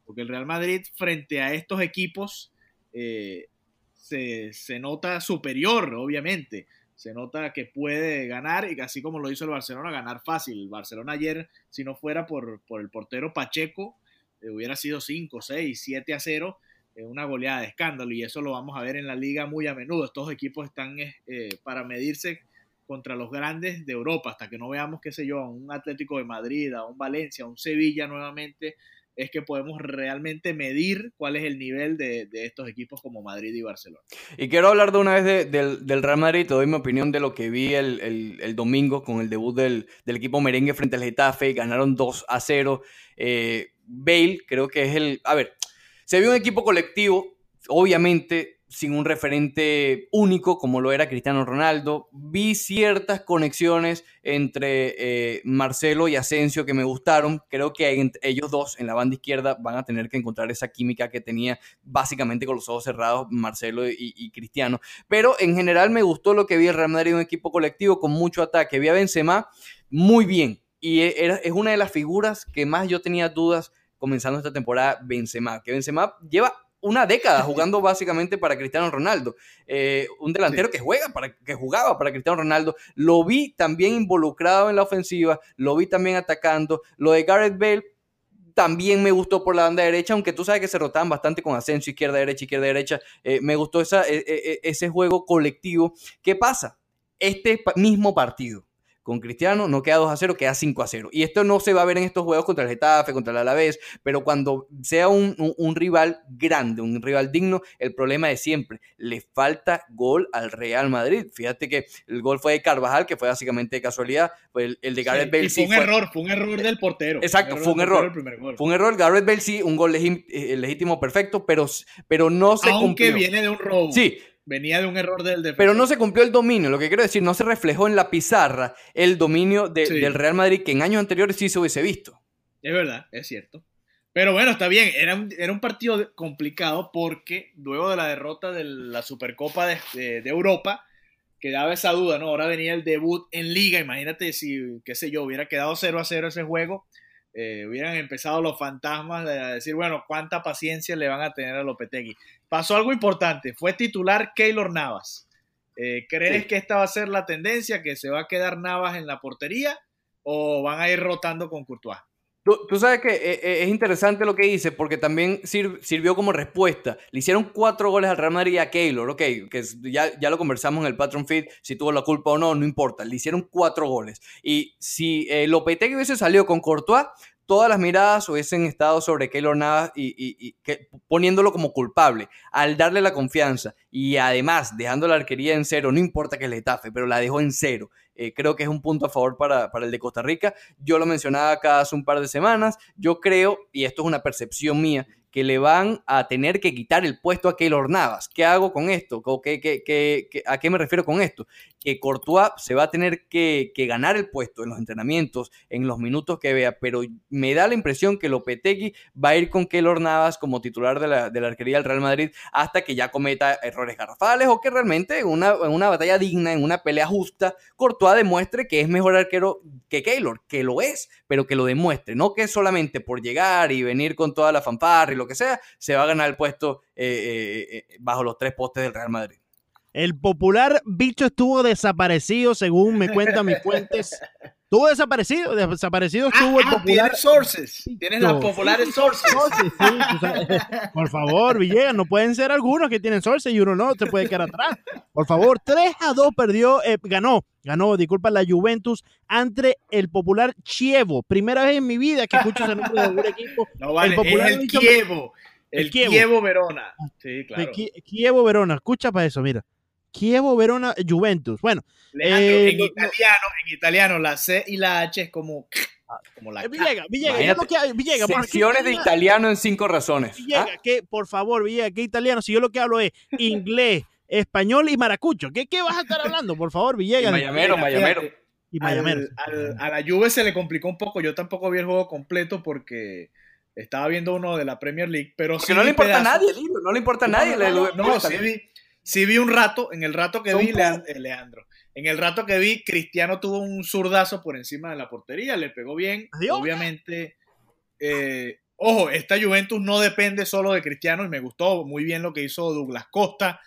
Speaker 4: porque el Real Madrid frente a estos equipos se, se nota superior, obviamente Se nota que puede ganar y así como lo hizo el Barcelona, ganar fácil. El Barcelona ayer, si no fuera por, por el portero Pacheco, eh, hubiera sido 5, 6, 7 a 0, eh, una goleada de escándalo y eso lo vamos a ver en la liga muy a menudo. Estos equipos están eh, para medirse contra los grandes de Europa, hasta que no veamos, qué sé yo, a un Atlético de Madrid, a un Valencia, a un Sevilla nuevamente, es que podemos realmente medir cuál es el nivel de, estos equipos como Madrid y Barcelona.
Speaker 2: Y quiero hablar de una vez del, Real Madrid, te doy mi opinión de lo que vi el, domingo con el debut del, equipo merengue frente al Getafe, ganaron 2 a 0. Eh, Bale creo que es el... A ver, se vio un equipo colectivo, obviamente sin un referente único como lo era Cristiano Ronaldo. Vi ciertas conexiones entre eh, Marcelo y Asensio que me gustaron. Creo que ellos dos en la banda izquierda van a tener que encontrar esa química que tenía básicamente con los ojos cerrados Marcelo y, Cristiano. Pero en general me gustó lo que vi el Real Madrid, un equipo colectivo con mucho ataque. Vi a Benzema muy bien y e, es una de las figuras que más yo tenía dudas comenzando esta temporada Benzema, que Benzema lleva una década jugando básicamente para Cristiano Ronaldo. Eh, un delantero que juega para, que jugaba para Cristiano Ronaldo. Lo vi también involucrado en la ofensiva, lo vi también atacando. Lo de Gareth Bale también me gustó por la banda derecha, aunque tú sabes que se rotaban bastante con ascenso izquierda, derecha, izquierda, derecha. Eh, me gustó esa, e, e, e, ese juego colectivo. ¿Qué pasa? Este mismo partido con Cristiano no queda 2 a 0, queda 5 a 0. Y esto no se va a ver en estos juegos contra el Getafe, contra el Alavés, pero cuando sea un, rival grande, un rival digno, el problema de siempre, le falta gol al Real Madrid. Fíjate que el gol fue de Carvajal, que fue básicamente de casualidad, el, el de Gareth Bale.
Speaker 4: fue un error, fue un error del portero.
Speaker 2: Exacto, fue un error. Fue un error. Gareth Bale sí, un gol legítimo perfecto, pero, pero no se
Speaker 4: Aunque viene de un robo.
Speaker 2: Sí,
Speaker 4: Venía de un error del defensor.
Speaker 2: Pero no se cumplió el dominio, lo que quiero decir, no se reflejó en la pizarra el dominio del Real Madrid que en años anteriores sí se hubiese visto.
Speaker 4: Es verdad, es cierto. Pero bueno, está bien, era un, era un partido complicado porque luego de la derrota de la Supercopa de, de, Europa, quedaba esa duda, ¿no? Ahora venía el debut en liga, imagínate si, qué sé yo, hubiera quedado 0 a 0 ese juego, eh, hubieran empezado los fantasmas de decir, bueno, cuánta paciencia le van a tener a Lopetegui. Pasó algo importante, fue titular Keylor Navas. Eh, ¿Crees que esta va a ser la tendencia, que se va a quedar Navas en la portería o van a ir rotando con Courtois?
Speaker 2: Tú, sabes que eh, es interesante lo que dice, porque también sirvió como respuesta. Le hicieron cuatro goles al Real Madrid y a Keylor, ok, que ya, ya lo conversamos en el Patron Feed, si tuvo la culpa o no, no importa. Le hicieron cuatro goles. Y si eh, Lopetegui hubiese salido con Courtois, todas las miradas hubiesen estado sobre Keylor Navas y, poniéndolo como culpable. Al darle la confianza y además dejando la arquería en cero, no importa que le tafe, pero la dejó en cero eh, creo que es un punto a favor para, el de Costa Rica. Yo lo mencionaba acá hace un par de semanas. Yo creo, y esto es una percepción mía, que le van a tener que quitar el puesto a Keylor Navas. ¿Qué hago con esto? a qué me refiero con esto? Que Courtois se va a tener que, ganar el puesto en los entrenamientos, en los minutos que vea, pero me da la impresión que Lopetegui va a ir con Keylor Navas como titular de la, arquería del Real Madrid hasta que ya cometa errores garrafales o que realmente en una, en una batalla digna, en una pelea justa, Courtois demuestre que es mejor arquero que Keylor, que lo es, pero que lo demuestre, no que solamente por llegar y venir con toda la fanfarra y lo que sea, se va a ganar el puesto eh, eh, eh, bajo los tres postes del Real Madrid.
Speaker 1: El popular bicho estuvo desaparecido, según me cuentan mis fuentes. Estuvo desaparecido, desaparecido estuvo el ah, popular.
Speaker 4: Tienes sources, tienes las populares sources.
Speaker 1: por favor, Villegas, no pueden ser algunos que tienen sources y uno no, te puede quedar atrás. Por favor, 3 a 2 perdió, ganó, ganó, disculpa, la Juventus ante el popular Chievo. Primera vez en mi vida que escucho ese nombre de un equipo.
Speaker 4: No vale, el popular es el Chievo. El, Chievo. Verona. Sí, claro.
Speaker 1: Chievo Verona, escucha para eso, mira. Chievo Verona Juventus. Bueno,
Speaker 4: eh, en italiano, en italiano la C y la H es como como la
Speaker 1: Villega, Villega, Villega,
Speaker 2: secciones de italiano en cinco razones.
Speaker 1: Villega, ¿ah? que por favor, Villega, que italiano, si yo lo que hablo es inglés, español y maracucho, ¿qué, qué vas a estar hablando? Por favor, Villegas.
Speaker 2: Y mayamero, mayamero.
Speaker 4: Y mayamero. a la Juve se le complicó un poco, yo tampoco vi el juego completo porque estaba viendo uno de la Premier League, pero
Speaker 2: porque no le importa a nadie, no le importa a nadie.
Speaker 4: No, no, sí, vi, sí vi un rato, en el rato que vi, eh, Leandro, en el rato que vi, Cristiano tuvo un zurdazo por encima de la portería, le pegó bien. Obviamente, eh, ojo, esta Juventus no depende solo de Cristiano y me gustó muy bien lo que hizo Douglas Costa.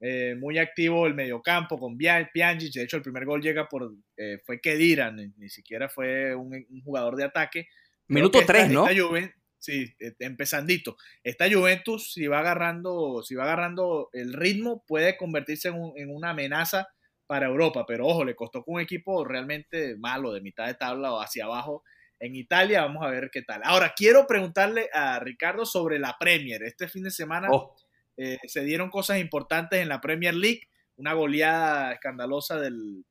Speaker 4: Eh, muy activo el mediocampo con Pjanic. De hecho, el primer gol llega por. eh, fue Kedira, ni, ni siquiera fue un, un jugador de ataque.
Speaker 2: Minuto
Speaker 4: que esta-
Speaker 2: 3, ¿no?
Speaker 4: esta Juven- sí, eh, empezandito. Esta Juventus, si va agarrando, si va agarrando el ritmo, puede convertirse en, un- en una amenaza para Europa. Pero ojo, le costó con un equipo realmente malo, de mitad de tabla o hacia abajo en Italia. Vamos a ver qué tal. Ahora, quiero preguntarle a Ricardo sobre la Premier. Este fin de semana
Speaker 2: Oh,
Speaker 4: eh, se dieron cosas importantes en la Premier League, una goleada escandalosa del,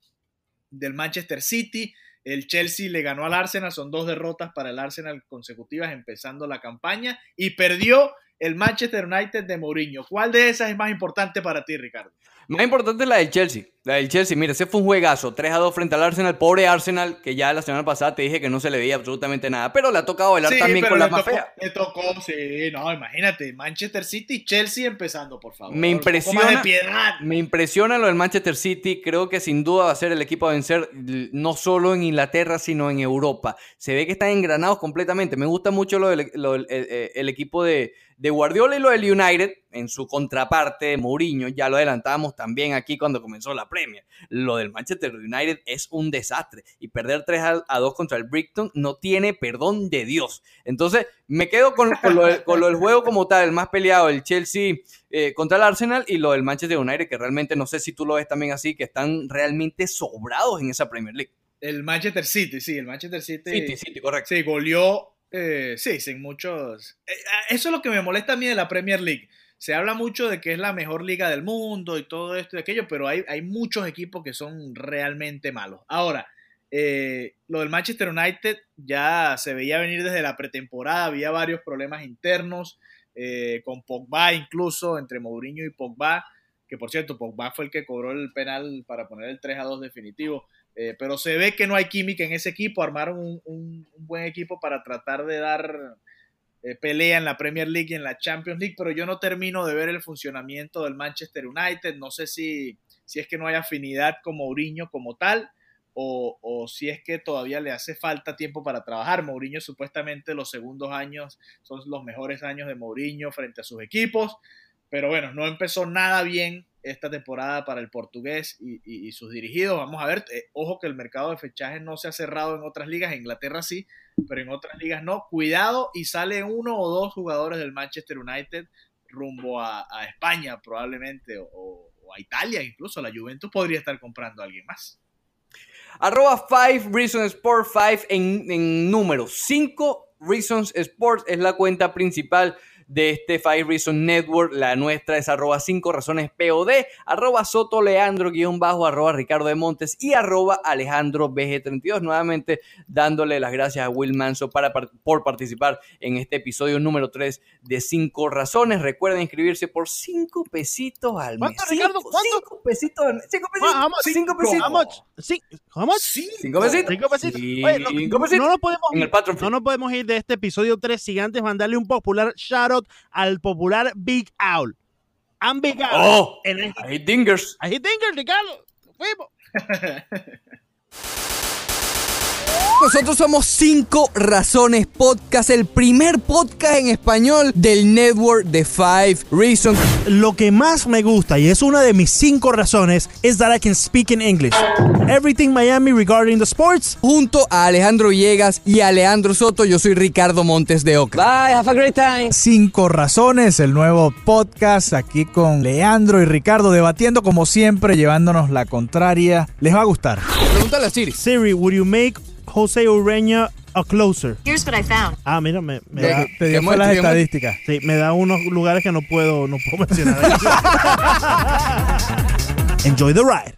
Speaker 4: del Manchester City, el Chelsea le ganó al Arsenal, son dos derrotas para el Arsenal consecutivas empezando la campaña y perdió el Manchester United de Mourinho. ¿Cuál de esas es más importante para ti, Ricardo?
Speaker 2: Más importante es la del Chelsea. La del Chelsea, mira, ese fue un juegazo. 3 a 2 frente al Arsenal. Pobre Arsenal, que ya la semana pasada te dije que no se le veía absolutamente nada. Pero le ha tocado bailar
Speaker 4: Sí,
Speaker 2: también con la más fea.
Speaker 4: le tocó, sí, no, imagínate, Manchester City y Chelsea empezando, por favor.
Speaker 2: Me impresiona, me impresiona lo del Manchester City. Creo que sin duda va a ser el equipo a vencer no solo en Inglaterra, sino en Europa. Se ve que están engranados completamente. Me gusta mucho lo del lo del- el, el- el equipo de, de Guardiola y lo del United en su contraparte Mourinho. Ya lo adelantábamos también aquí cuando comenzó la Premier. Lo del Manchester United es un desastre. Y perder 3 a, a 2 contra el Brighton no tiene perdón de Dios. Entonces, me quedo con, con lo, del- con lo del juego como tal, el más peleado, el Chelsea eh, contra el Arsenal y lo del Manchester United, que realmente no sé si tú lo ves también así, que están realmente sobrados en esa Premier League.
Speaker 4: El Manchester City, sí, el Manchester City.
Speaker 2: City, City, correcto.
Speaker 4: Sí, goleó, eh, sí, sin muchos... eh, eso es lo que me molesta a mí de la Premier League. Se habla mucho de que es la mejor liga del mundo y todo esto y aquello, pero hay, hay muchos equipos que son realmente malos. Ahora, eh, lo del Manchester United ya se veía venir desde la pretemporada, había varios problemas internos, eh, con Pogba incluso, entre Mourinho y Pogba, que por cierto, Pogba fue el que cobró el penal para poner el 3 a 2 definitivo. Eh, pero se ve que no hay química en ese equipo. Armaron un, un- buen equipo para tratar de dar eh, pelea en la Premier League y en la Champions League, pero yo no termino de ver el funcionamiento del Manchester United. No sé si, si es que no hay afinidad con Mourinho como tal o, o si es que todavía le hace falta tiempo para trabajar. Mourinho supuestamente los segundos años son los mejores años de Mourinho frente a sus equipos, pero bueno, no empezó nada bien esta temporada para el portugués y, sus dirigidos. Vamos a ver, eh, ojo que el mercado de fichajes no se ha cerrado en otras ligas, en Inglaterra sí, pero en otras ligas no. Cuidado y sale uno o dos jugadores del Manchester United rumbo a, España probablemente o, a Italia incluso. La Juventus podría estar comprando a alguien más.
Speaker 2: Arroba 5 Reasons Sport 5 en, en número 5 Reasons Sports es la cuenta principal de este Five Reasons Network. La nuestra es arroba 5 razones POD, arroba Soto Leandro guion bajo, arroba Ricardo de Montes y arroba Alejandro BG32. Nuevamente dándole las gracias a Will Manso para, par- por participar en este episodio número 3 de 5 razones. Recuerden inscribirse por 5 pesitos al mes.
Speaker 1: ¿Cuánto, Ricardo?
Speaker 2: Cinco-
Speaker 1: ¿Cuánto?
Speaker 2: cinco pesitos al mes. 5 pesitos.
Speaker 1: How much?
Speaker 2: Cinco pesitos.
Speaker 1: How much? Sí, how much?
Speaker 2: Cinco pesitos.
Speaker 1: Cinco pesitos. Oye, no,
Speaker 2: Cinco pesitos.
Speaker 1: no nos podemos ir, no nos podemos ir de este episodio 3 sin antes mandarle un popular shout al popular Big Owl. I'm Big Owl.
Speaker 2: Oh,
Speaker 1: En el-
Speaker 2: hay dingers.
Speaker 1: Ahí tengo, Ricardo. Nos fuimos.
Speaker 2: Nosotros somos 5 Razones Podcast, el primer podcast en español del network de 5 Reasons.
Speaker 1: Lo que más me gusta, y es una de mis cinco razones, is that I can speak in English. Everything Miami regarding the sports.
Speaker 2: Junto a Alejandro Villegas y a Leandro Soto, yo soy Ricardo Montes de Oca.
Speaker 9: Bye, have a great time.
Speaker 5: Cinco Razones, el nuevo podcast aquí con Leandro y Ricardo debatiendo como siempre, llevándonos la contraria. Les va a gustar.
Speaker 2: Pregúntale a Siri.
Speaker 1: Siri, would you make Jose Ureña a closer?
Speaker 10: Here's what I found.
Speaker 1: Ah, mira, me, me da,
Speaker 5: Te dio
Speaker 2: ¿Qué
Speaker 5: fue las estadísticas.
Speaker 1: sí, me da unos lugares que no puedo, no puedo mencionar. Enjoy the ride.